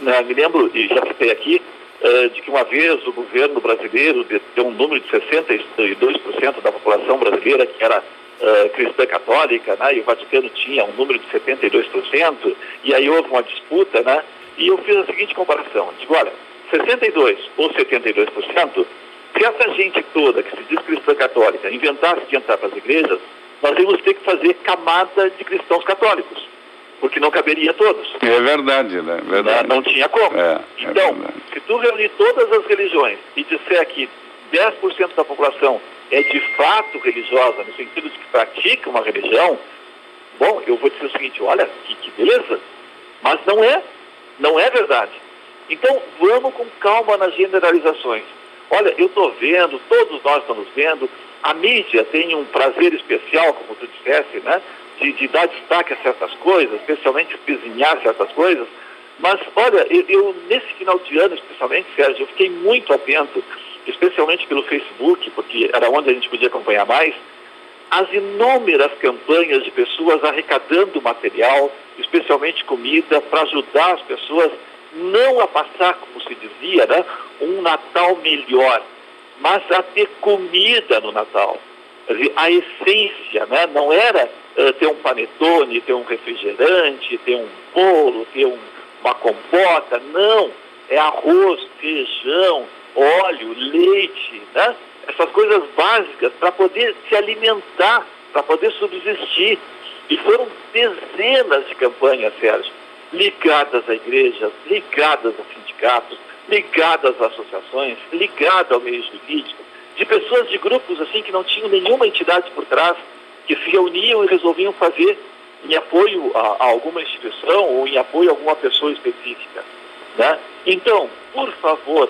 Né? Me lembro, e já citei aqui, uh, de que uma vez o governo brasileiro deu um número de 62% da população brasileira que era uh, cristã católica, né? e o Vaticano tinha um número de 72%, e aí houve uma disputa, né? e eu fiz a seguinte comparação. Digo, olha, 62% ou 72%, se essa gente toda que se diz cristã católica inventasse de entrar para as igrejas, nós íamos ter que fazer camada de cristãos católicos, porque não caberia a todos. É verdade, né? Verdade. Não, não tinha como. É, é então, se tu reunir todas as religiões e disser que 10% da população é de fato religiosa, no sentido de que pratica uma religião, bom, eu vou dizer o seguinte, olha, que, que beleza, mas não é, não é verdade. Então, vamos com calma nas generalizações. Olha, eu estou vendo, todos nós estamos vendo, a mídia tem um prazer especial, como tu disseste, né? De, de dar destaque a certas coisas, especialmente desenhar certas coisas. Mas, olha, eu, eu, nesse final de ano, especialmente, Sérgio, eu fiquei muito atento, especialmente pelo Facebook, porque era onde a gente podia acompanhar mais, as inúmeras campanhas de pessoas arrecadando material, especialmente comida, para ajudar as pessoas não a passar, como se dizia, né, um Natal melhor, mas a ter comida no Natal. A essência né, não era uh, ter um panetone, ter um refrigerante, ter um bolo, ter um, uma compota, não. É arroz, feijão, óleo, leite, né? essas coisas básicas para poder se alimentar, para poder subsistir. E foram dezenas de campanhas, Sérgio ligadas à igreja, ligadas a sindicatos, ligadas a associações, ligadas ao meio jurídico, de pessoas de grupos assim que não tinham nenhuma entidade por trás, que se reuniam e resolviam fazer em apoio a, a alguma instituição ou em apoio a alguma pessoa específica. Né? Então, por favor,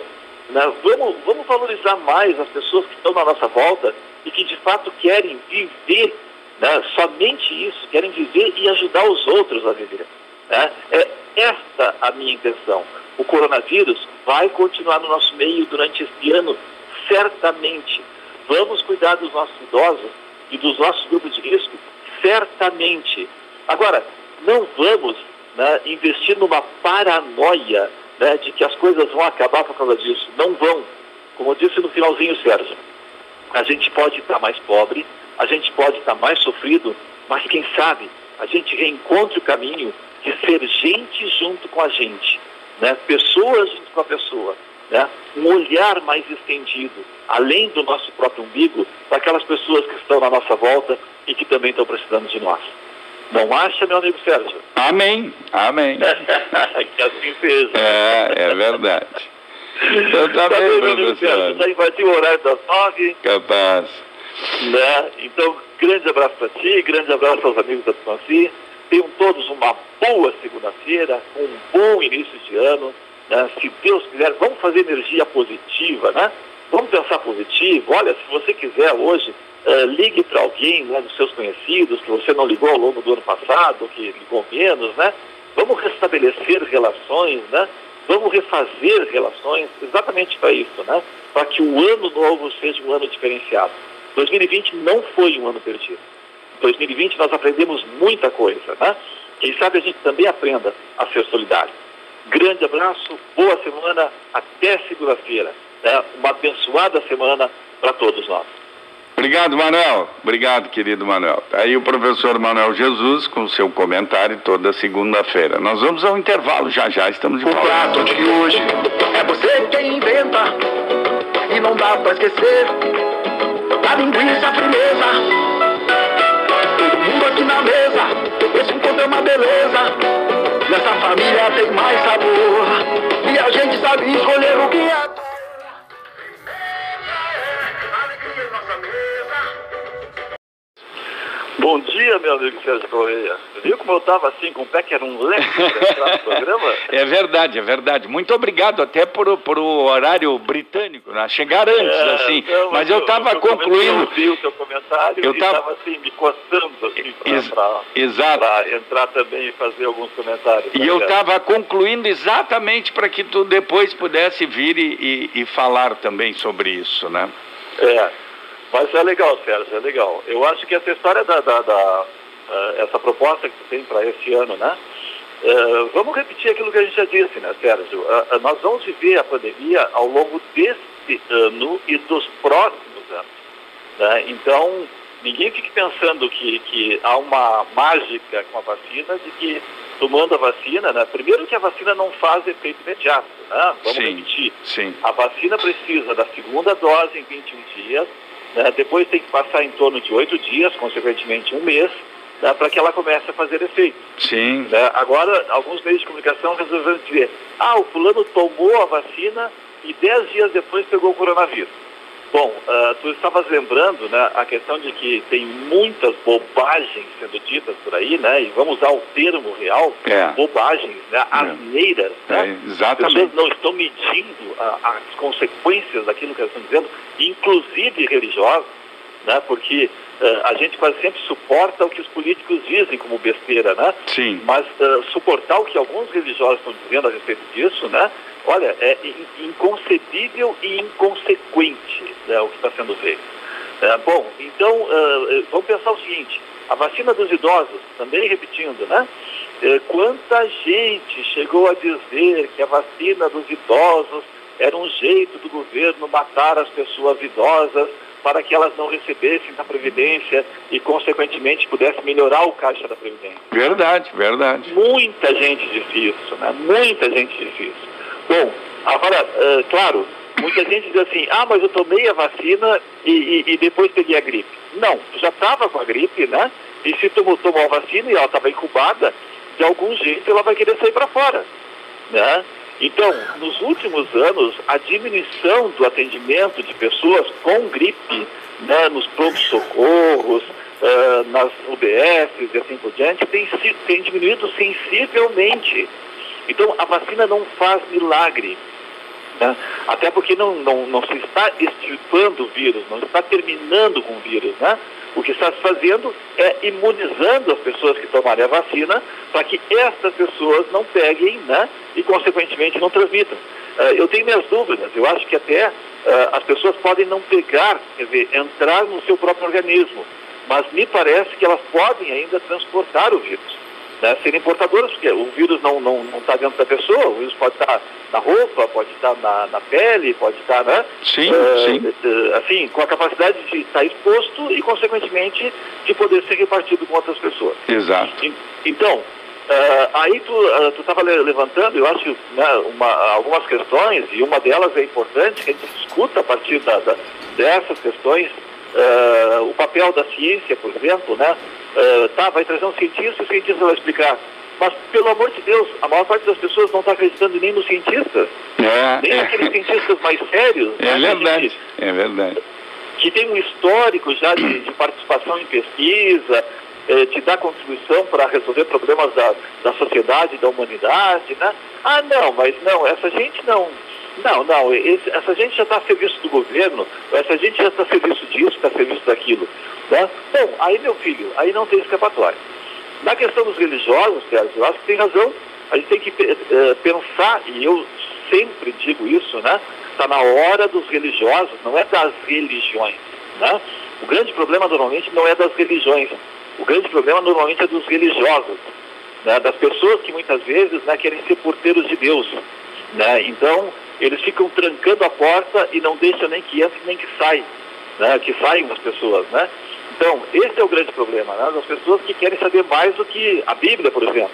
né, vamos, vamos valorizar mais as pessoas que estão na nossa volta e que de fato querem viver né, somente isso, querem viver e ajudar os outros a viver. Né? É esta a minha intenção. O coronavírus vai continuar no nosso meio durante este ano, certamente. Vamos cuidar dos nossos idosos e dos nossos grupos de risco, certamente. Agora, não vamos né, investir numa paranoia né, de que as coisas vão acabar por causa disso. Não vão. Como eu disse no finalzinho, Sérgio, a gente pode estar mais pobre, a gente pode estar mais sofrido, mas quem sabe a gente reencontre o caminho de ser gente junto com a gente, né? pessoas junto com a pessoa, né? um olhar mais estendido, além do nosso próprio umbigo, para aquelas pessoas que estão na nossa volta e que também estão precisando de nós. Não acha, meu amigo Sérgio? Amém, amém. que assim seja. É, é verdade. Então tá, tá bem, professor. Já invadiu o horário das nove. Capaz. Né? Então, grande abraço para ti, grande abraço aos amigos da Tupanci. Tenham todos uma boa segunda-feira, um bom início de ano. Né? Se Deus quiser, vamos fazer energia positiva, né? Vamos pensar positivo. Olha, se você quiser hoje, uh, ligue para alguém né, dos seus conhecidos que você não ligou ao longo do ano passado, que ligou menos, né? Vamos restabelecer relações, né? Vamos refazer relações exatamente para isso, né? Para que o ano novo seja um ano diferenciado. 2020 não foi um ano perdido. 2020 nós aprendemos muita coisa, né? Quem sabe a gente também aprenda a ser solidário. Grande abraço, boa semana, até segunda-feira. Né? Uma abençoada semana para todos nós. Obrigado, Manuel. Obrigado, querido Manuel. Tá aí o professor Manuel Jesus com seu comentário toda segunda-feira. Nós vamos ao intervalo já já, estamos de volta. O prato de hoje é você quem inventa e não dá para esquecer a linguiça é uma beleza. Nessa família tem mais sabor. E a gente sabe escolher o que é. Bom dia. meu amigo Sérgio Correia. Viu como eu estava assim, com o pé que era um leque no programa? É verdade, é verdade. Muito obrigado até por, por o horário britânico, né? chegar antes, é, assim. Não, mas eu estava concluindo... Eu o seu comentário eu estava tava, assim, me coçando assim, para entrar também e fazer alguns comentários. E eu estava concluindo exatamente para que tu depois pudesse vir e, e, e falar também sobre isso, né? É. Mas é legal, Sérgio, é legal. Eu acho que essa história da, da, da uh, essa proposta que tu tem para esse ano, né? Uh, vamos repetir aquilo que a gente já disse, né, Sérgio? Uh, nós vamos viver a pandemia ao longo deste ano e dos próximos anos. Né? Então, ninguém fique pensando que, que há uma mágica com a vacina, de que tomando a vacina, né? Primeiro que a vacina não faz efeito imediato, né? Vamos sim, repetir. Sim. A vacina precisa da segunda dose em 21 dias, né? Depois tem que passar em torno de oito dias, consequentemente um mês, né? para que ela comece a fazer efeito. Sim. Né? Agora, alguns meios de comunicação resolveram dizer, ah, o fulano tomou a vacina e dez dias depois pegou o coronavírus. Bom, uh, tu estavas lembrando né, a questão de que tem muitas bobagens sendo ditas por aí, né? E vamos usar o termo real, é. bobagens, né, é. asneiras. É. Né? exatamente. As pessoas não estão medindo uh, as consequências daquilo que elas estão dizendo, inclusive religiosas, né? Porque uh, a gente quase sempre suporta o que os políticos dizem como besteira, né? Sim. Mas suportar o que alguns religiosos estão dizendo a respeito disso, né? Olha, é inconcebível e inconsequente né, o que está sendo feito. É, bom, então uh, vamos pensar o seguinte: a vacina dos idosos, também repetindo, né? Uh, quanta gente chegou a dizer que a vacina dos idosos era um jeito do governo matar as pessoas idosas para que elas não recebessem da Previdência e, consequentemente, pudesse melhorar o caixa da Previdência. Verdade, verdade. Muita gente disse isso, né? Muita gente disse isso. Bom, agora, uh, claro, muita gente diz assim, ah, mas eu tomei a vacina e, e, e depois peguei a gripe. Não, já estava com a gripe, né? E se tomou, tomou a vacina e ela estava incubada, de algum jeito ela vai querer sair para fora, né? Então, nos últimos anos, a diminuição do atendimento de pessoas com gripe, né, nos prontos-socorros, uh, nas UBSs e assim por diante, tem, tem diminuído sensivelmente. Então, a vacina não faz milagre. Né? Até porque não, não, não se está extirpando o vírus, não está terminando com o vírus. Né? O que está se fazendo é imunizando as pessoas que tomarem a vacina para que essas pessoas não peguem né? e, consequentemente, não transmitam. Uh, eu tenho minhas dúvidas. Eu acho que até uh, as pessoas podem não pegar, quer dizer, entrar no seu próprio organismo. Mas me parece que elas podem ainda transportar o vírus né, serem portadoras, porque o vírus não está não, não tá dentro da pessoa, o vírus pode estar na roupa, pode estar na, na pele, pode estar, né? Sim, uh, sim. Uh, assim, com a capacidade de estar exposto e, consequentemente, de poder ser repartido com outras pessoas. Exato. E, então, Uh, aí tu uh, estava levantando, eu acho, né, uma, algumas questões, e uma delas é importante, que a gente discuta a partir da, da, dessas questões, uh, o papel da ciência, por exemplo, né? Uh, tá, vai trazer um cientista e o cientista vai explicar. Mas, pelo amor de Deus, a maior parte das pessoas não está acreditando nem nos cientistas. É, nem é. naqueles cientistas mais sérios. É né, verdade, que, é verdade. Que tem um histórico já de, de participação em pesquisa, eh, de dar contribuição para resolver problemas da, da sociedade, da humanidade, né? Ah, não, mas não, essa gente não, não, não, esse, essa gente já está a serviço do governo, essa gente já está a serviço disso, está a serviço daquilo. Né? Bom, aí, meu filho, aí não tem escapatória. Na questão dos religiosos, Sérgio, eu acho que tem razão. A gente tem que uh, pensar, e eu sempre digo isso, né? Está na hora dos religiosos, não é das religiões. Né? O grande problema normalmente não é das religiões. O grande problema normalmente é dos religiosos, né? das pessoas que muitas vezes né, querem ser porteiros de Deus. Né? Então, eles ficam trancando a porta e não deixam nem que entre nem que saia, né? que saiam as pessoas, né? Então, esse é o grande problema, né? Pessoas que querem saber mais do que a Bíblia, por exemplo.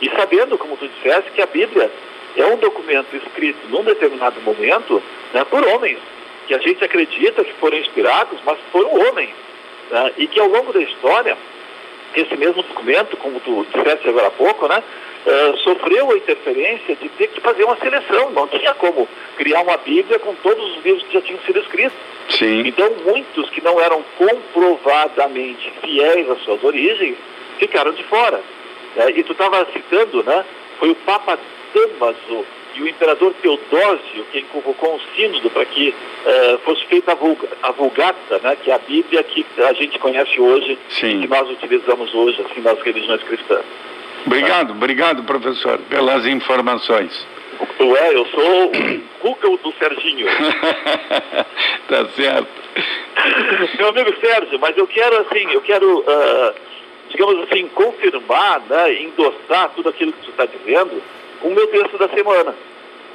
E sabendo, como tu disseste, que a Bíblia é um documento escrito num determinado momento né, por homens, que a gente acredita que foram inspirados, mas foram homens. Né? E que ao longo da história, esse mesmo documento, como tu disseste agora há pouco, né, uh, sofreu a interferência de ter que fazer uma seleção. Não tinha como criar uma Bíblia com todos os livros que já tinham sido escritos. Sim. Então, muitos que não eram comprovadamente fiéis às suas origens ficaram de fora. Né? E tu estava citando, né? Foi o Papa Damaso e o imperador Teodósio quem convocou um sínodo para que uh, fosse feita a, vulga, a Vulgata, né? que é a Bíblia que a gente conhece hoje Sim. e que nós utilizamos hoje assim, nas religiões cristãs. Obrigado, obrigado, professor, pelas informações. Ué, eu sou o Google do Serginho. tá certo. Meu amigo Sérgio, mas eu quero assim, eu quero, uh, digamos assim, confirmar, né, endossar tudo aquilo que você está dizendo com o meu texto da semana.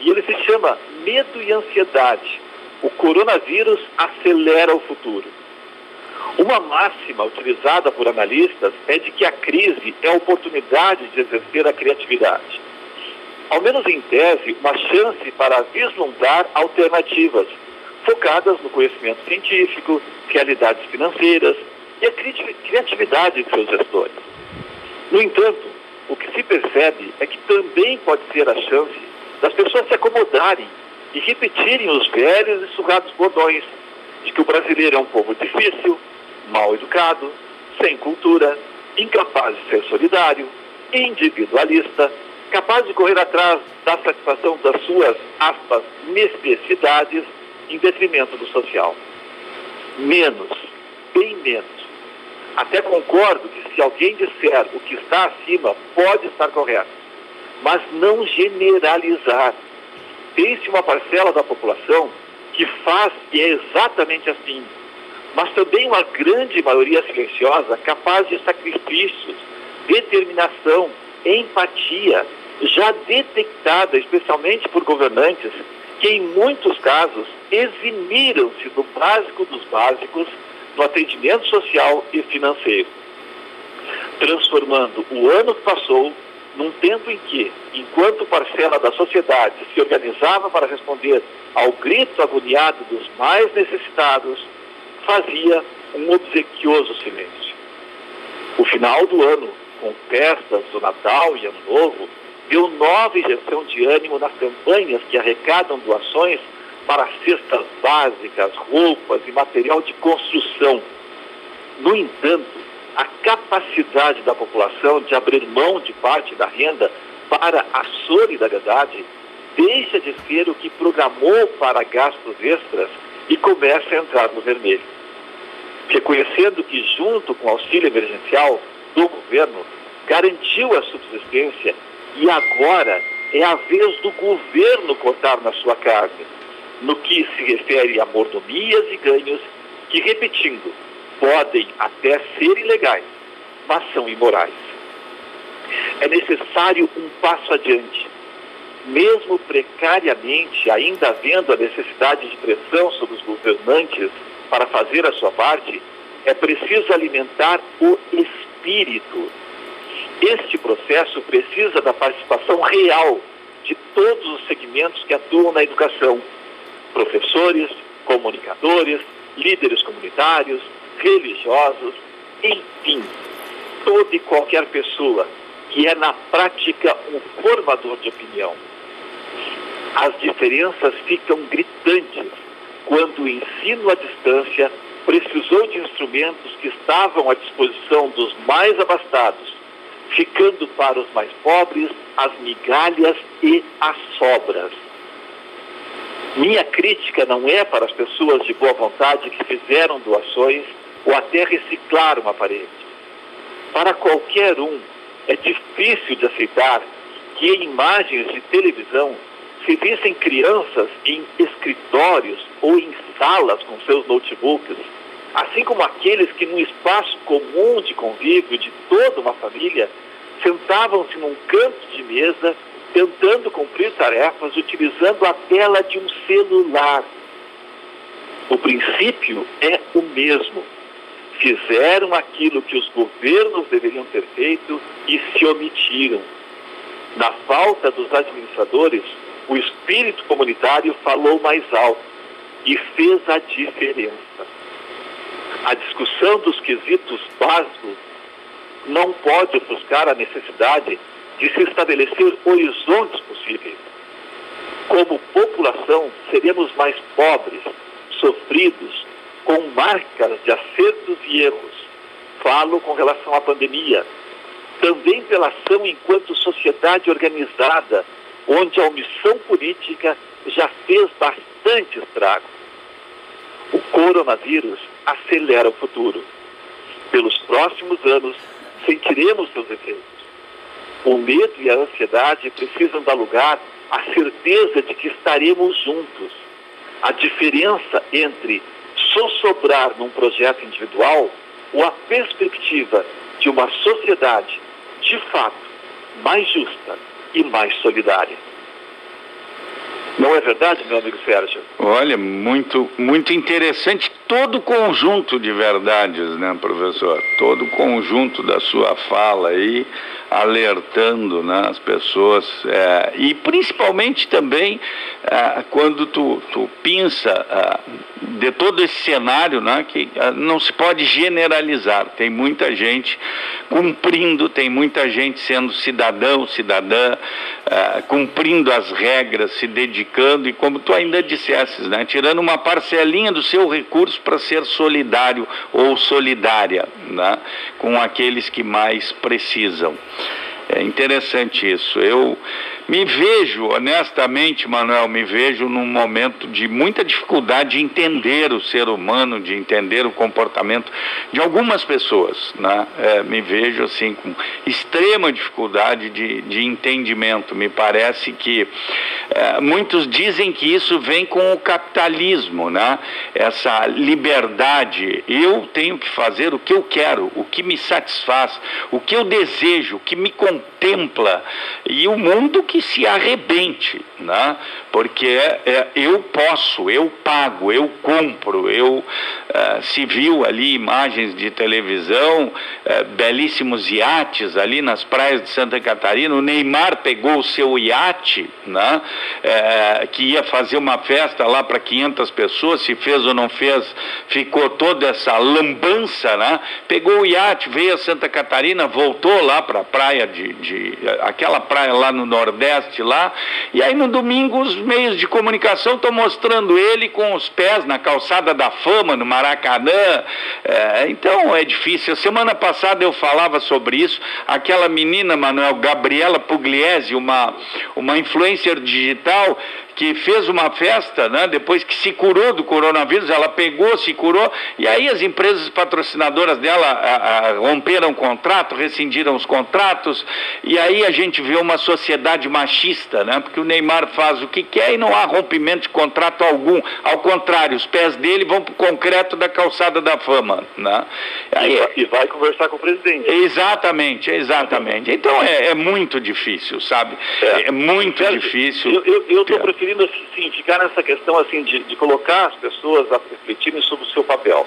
E ele se chama Medo e Ansiedade. O coronavírus acelera o futuro. Uma máxima utilizada por analistas é de que a crise é a oportunidade de exercer a criatividade. Ao menos em tese, uma chance para vislumbrar alternativas focadas no conhecimento científico, realidades financeiras e a criatividade de seus gestores. No entanto, o que se percebe é que também pode ser a chance das pessoas se acomodarem e repetirem os velhos e sugados bordões de que o brasileiro é um povo difícil, mal educado, sem cultura, incapaz de ser solidário, individualista, capaz de correr atrás da satisfação das suas, aspas, necessidades em detrimento do social. Menos, bem menos. Até concordo que se alguém disser o que está acima, pode estar correto. Mas não generalizar. Tem-se uma parcela da população que faz e é exatamente assim, mas também uma grande maioria silenciosa capaz de sacrifícios, determinação, empatia, já detectada especialmente por governantes que, em muitos casos, eximiram-se do básico dos básicos no atendimento social e financeiro, transformando o ano que passou num tempo em que, enquanto parcela da sociedade se organizava para responder ao grito agoniado dos mais necessitados, fazia um obsequioso silêncio. O final do ano, com festas do Natal e Ano Novo, deu nova injeção de ânimo nas campanhas que arrecadam doações para cestas básicas, roupas e material de construção. No entanto, a capacidade da população de abrir mão de parte da renda para a solidariedade deixa de ser o que programou para gastos extras e começa a entrar no vermelho. Reconhecendo que, junto com o auxílio emergencial do governo, garantiu a subsistência e agora é a vez do governo cortar na sua carne, no que se refere a mordomias e ganhos que, repetindo, podem até ser ilegais, mas são imorais. É necessário um passo adiante. Mesmo precariamente, ainda havendo a necessidade de pressão sobre os governantes para fazer a sua parte, é preciso alimentar o espírito. Este processo precisa da participação real de todos os segmentos que atuam na educação: professores, comunicadores, líderes comunitários, religiosos, enfim, toda e qualquer pessoa que é na prática um formador de opinião. As diferenças ficam gritantes quando o ensino à distância precisou de instrumentos que estavam à disposição dos mais abastados, ficando para os mais pobres as migalhas e as sobras. Minha crítica não é para as pessoas de boa vontade que fizeram doações ou até reciclar uma parede. Para qualquer um, é difícil de aceitar que em imagens de televisão se vissem crianças em escritórios ou em salas com seus notebooks, assim como aqueles que num espaço comum de convívio de toda uma família sentavam-se num canto de mesa tentando cumprir tarefas utilizando a tela de um celular. O princípio é o mesmo fizeram aquilo que os governos deveriam ter feito e se omitiram. Na falta dos administradores, o espírito comunitário falou mais alto e fez a diferença. A discussão dos quesitos básicos não pode ofuscar a necessidade de se estabelecer horizontes possíveis. Como população, seremos mais pobres, sofridos, com marcas de acertos e erros. Falo com relação à pandemia. Também pela ação enquanto sociedade organizada, onde a omissão política já fez bastante estrago. O coronavírus acelera o futuro. Pelos próximos anos, sentiremos seus efeitos. O medo e a ansiedade precisam dar lugar à certeza de que estaremos juntos. A diferença entre sossobrar num projeto individual ou a perspectiva de uma sociedade, de fato, mais justa e mais solidária. Não é verdade, meu amigo Sérgio? Olha, muito, muito interessante todo o conjunto de verdades, né, professor? Todo o conjunto da sua fala aí, alertando né, as pessoas, é, e principalmente também é, quando tu, tu pinça é, de todo esse cenário, né, que é, não se pode generalizar. Tem muita gente cumprindo, tem muita gente sendo cidadão, cidadã, é, cumprindo as regras, se dedicando e como tu ainda dissesses, né, tirando uma parcelinha do seu recurso para ser solidário ou solidária né, com aqueles que mais precisam. É interessante isso. Eu me vejo, honestamente, Manuel, me vejo num momento de muita dificuldade de entender o ser humano, de entender o comportamento de algumas pessoas. Né? É, me vejo assim com extrema dificuldade de, de entendimento. Me parece que é, muitos dizem que isso vem com o capitalismo, né? essa liberdade. Eu tenho que fazer o que eu quero, o que me satisfaz, o que eu desejo, o que me contempla. E o mundo que se arrebente, né? porque é, é, eu posso, eu pago, eu compro, eu é, se viu ali imagens de televisão, é, belíssimos iates ali nas praias de Santa Catarina, o Neymar pegou o seu iate, né? É, que ia fazer uma festa lá para 500 pessoas, se fez ou não fez, ficou toda essa lambança, né? pegou o iate, veio a Santa Catarina, voltou lá para a praia de, de, aquela praia lá no Nordeste lá, e aí no domingo os meios de comunicação estão mostrando ele com os pés na calçada da fama, no Maracanã. É, então é difícil. Semana passada eu falava sobre isso. Aquela menina, Manuel, Gabriela Pugliese, uma, uma influencer digital, que fez uma festa, né, depois que se curou do coronavírus, ela pegou, se curou, e aí as empresas patrocinadoras dela a, a, romperam o contrato, rescindiram os contratos, e aí a gente vê uma sociedade machista, né, porque o Neymar faz o que quer e não há rompimento de contrato algum, ao contrário, os pés dele vão para o concreto da calçada da fama. Né. Aí, e, vai conversar com o presidente. Exatamente, exatamente. Então é, é muito difícil, sabe? É, é muito difícil. Eu estou preferindo assim, ficar nessa questão assim de, de, colocar as pessoas a refletirem sobre o seu papel.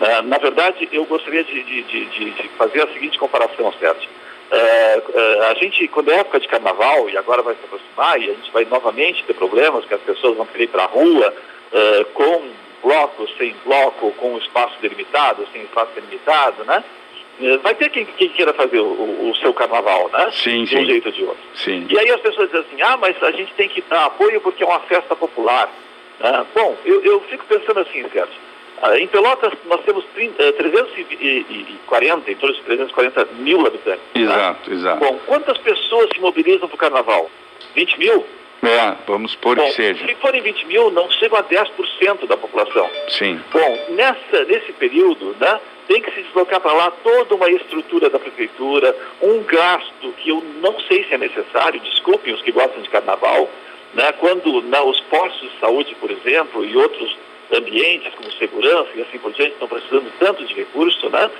Uh, na verdade, eu gostaria de, de, de, fazer a seguinte comparação, Sérgio. Uh, uh, a gente, quando é época de carnaval, e agora vai se aproximar, e a gente vai novamente ter problemas, que as pessoas vão querer ir para a rua com bloco, sem bloco, com espaço delimitado, sem espaço delimitado, né? É, vai ter quem, quem queira fazer o, o, seu carnaval, né? Sim, de um sim. jeito ou de outro. Sim. E aí as pessoas dizem assim, ah, mas a gente tem que dar apoio porque é uma festa popular. Ah, bom, eu, eu, fico pensando assim, Sérgio. Ah, em Pelotas nós temos 30, 340, em torno de 340 mil habitantes. Exato, né? exato. Bom, quantas pessoas se mobilizam para o carnaval? 20 mil? É, vamos por que seja. Se forem 20 mil, não chegam a 10% da população. Sim. Bom, nessa, nesse período, né, tem que se deslocar para lá toda uma estrutura da prefeitura, um gasto que eu não sei se é necessário, desculpem os que gostam de carnaval, né, quando né, os postos de saúde, por exemplo, e outros ambientes como segurança e assim por diante estão precisando tanto de recurso, né?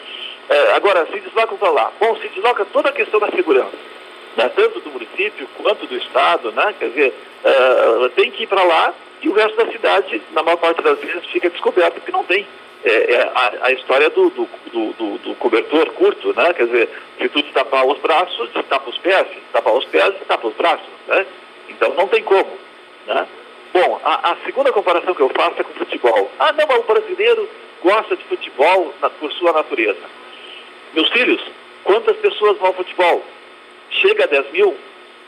É, agora, se deslocam para lá. Bom, se desloca toda a questão da segurança, né, tanto do município quanto do Estado, né? Quer dizer, é, tem que ir para lá e o resto da cidade, na maior parte das vezes, fica descoberto porque não tem é, é a, a, história do, do, do, do, cobertor curto, né? Quer dizer, se tu destapar os braços, destapa os pés, destapar os pés, destapa os braços, né? Então não tem como, né? Bom, a, a, segunda comparação que eu faço é com o futebol. Ah, não, mas o brasileiro gosta de futebol na, por sua natureza. Meus filhos, quantas pessoas vão ao futebol? Chega a 10 mil,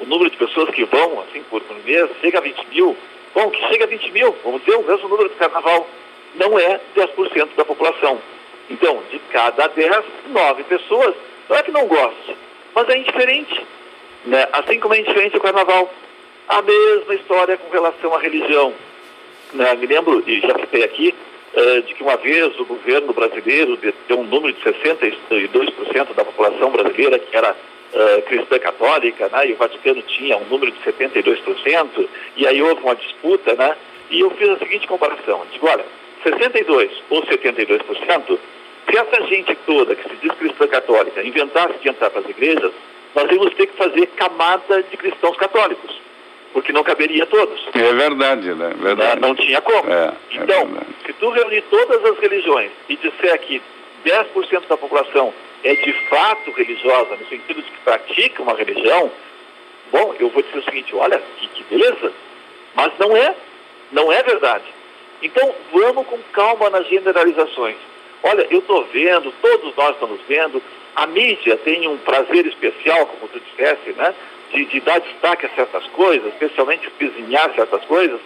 o número de pessoas que vão, assim, por, mês, chega a 20 mil, bom, que chega a 20 mil, vamos dizer, o mesmo número do carnaval, não é 10% da população. Então, de cada 10, 9 pessoas, não é que não goste, mas é indiferente. Né? Assim como é indiferente o carnaval. A mesma história com relação à religião. Né? Me lembro, e já citei aqui, uh, de que uma vez o governo brasileiro deu um número de 62% da população brasileira que era uh, cristã católica, né? e o Vaticano tinha um número de 72%, e aí houve uma disputa, né? e eu fiz a seguinte comparação, digo, olha, 62% ou 72%, se essa gente toda que se diz cristã católica inventasse de entrar para as igrejas, nós íamos ter que fazer camada de cristãos católicos porque não caberia a todos. É verdade, né? Verdade. Não, não tinha como. É, é então, é se tu reunir todas as religiões e disser que 10% da população é de fato religiosa, no sentido de que pratica uma religião, bom, eu vou dizer o seguinte, olha, que, que beleza, mas não é, não é verdade. Então, vamos com calma nas generalizações. Olha, eu estou vendo, todos nós estamos vendo, a mídia tem um prazer especial, como tu disseste, né? de, de dar destaque a certas coisas, especialmente vizinhar certas coisas.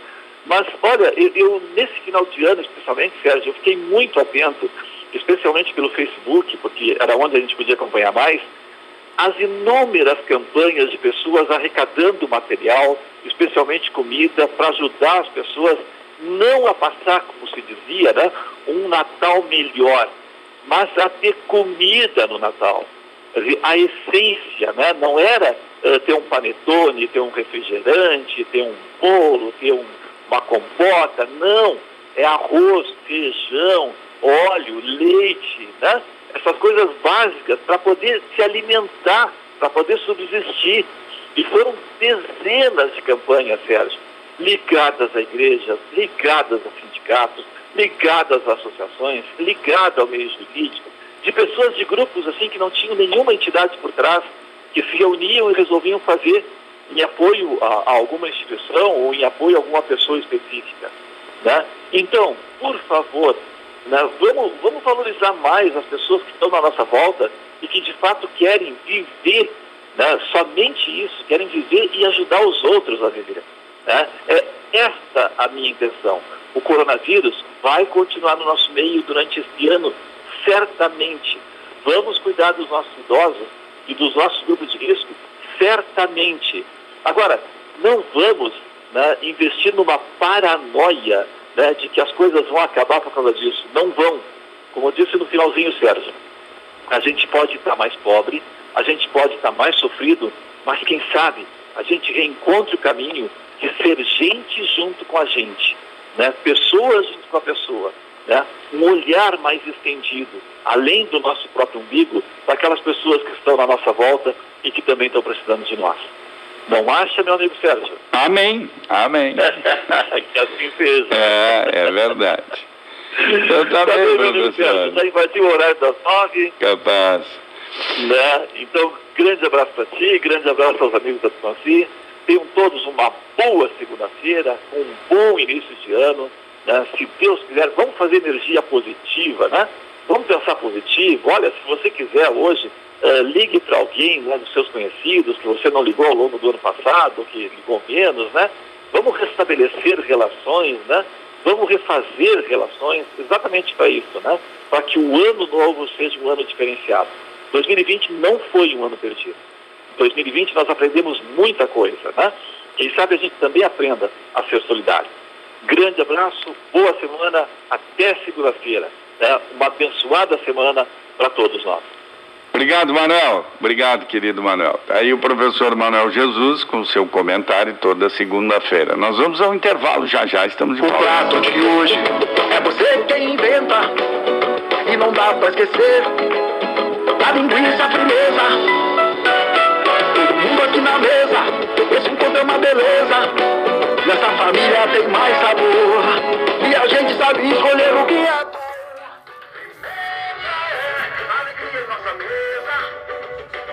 Mas, olha, eu, eu, nesse final de ano, especialmente, Sérgio, eu fiquei muito atento, especialmente pelo Facebook, porque era onde a gente podia acompanhar mais, as inúmeras campanhas de pessoas arrecadando material, especialmente comida, para ajudar as pessoas não a passar, como se dizia, né, um Natal melhor, mas a ter comida no Natal. A essência né, não era uh, ter um panetone, ter um refrigerante, ter um bolo, ter um, uma compota. Não. É arroz, feijão, óleo, leite, né? Essas coisas básicas para poder se alimentar, para poder subsistir. E foram dezenas de campanhas, Sérgio, ligadas a igrejas, ligadas a sindicatos, ligadas a associações, ligadas ao meio jurídico, de pessoas de grupos assim que não tinham nenhuma entidade por trás, que se reuniam e resolviam fazer em apoio a, a alguma instituição ou em apoio a alguma pessoa específica. Né? Então, por favor, né, vamos, vamos valorizar mais as pessoas que estão na nossa volta e que de fato querem viver né, somente isso, querem viver e ajudar os outros a viver. Né? É esta a minha intenção. O coronavírus vai continuar no nosso meio durante este ano, certamente. Vamos cuidar dos nossos idosos, e dos nossos grupos de risco, certamente. Agora, não vamos né, investir numa paranoia né, de que as coisas vão acabar por causa disso. Não vão. Como eu disse no finalzinho, Sérgio, a gente pode estar mais pobre, a gente pode estar mais sofrido, mas quem sabe a gente reencontre o caminho de ser gente junto com a gente, né? pessoas junto com a pessoa, né? um olhar mais estendido, além do nosso próprio umbigo, para aquelas pessoas que estão na nossa volta e que também estão precisando de nós. Não acha, meu amigo Sérgio? Amém, amém. que assim seja. É, é verdade. Então tá, tá bem, professor. Sérgio, já invadiu o horário das nove. Capaz. Né? Então, grande abraço para ti, grande abraço aos amigos da Tupanci. Tenham todos uma boa segunda-feira, um bom início de ano. Né? Se Deus quiser, vamos fazer energia positiva, né? Vamos pensar positivo. Olha, se você quiser hoje, uh, ligue para alguém né, dos seus conhecidos que você não ligou ao longo do ano passado, que ligou menos, né? Vamos restabelecer relações, né? Vamos refazer relações exatamente para isso, né? Para que o ano novo seja um ano diferenciado. 2020 não foi um ano perdido. 2020 nós aprendemos muita coisa, né? Quem sabe a gente também aprenda a ser solidário. Grande abraço, boa semana, até segunda-feira. Né? Uma abençoada semana para todos nós. Obrigado, Manuel. Obrigado, querido Manuel. Aí o professor Manuel Jesus com o seu comentário toda segunda-feira. Nós vamos ao intervalo já já, estamos de volta. O prato de hoje é você quem inventa e não dá para esquecer a linguiça firmeza. Todo mundo aqui na mesa, esse encontro é uma beleza. Nessa família tem mais sabor e a gente sabe escolher o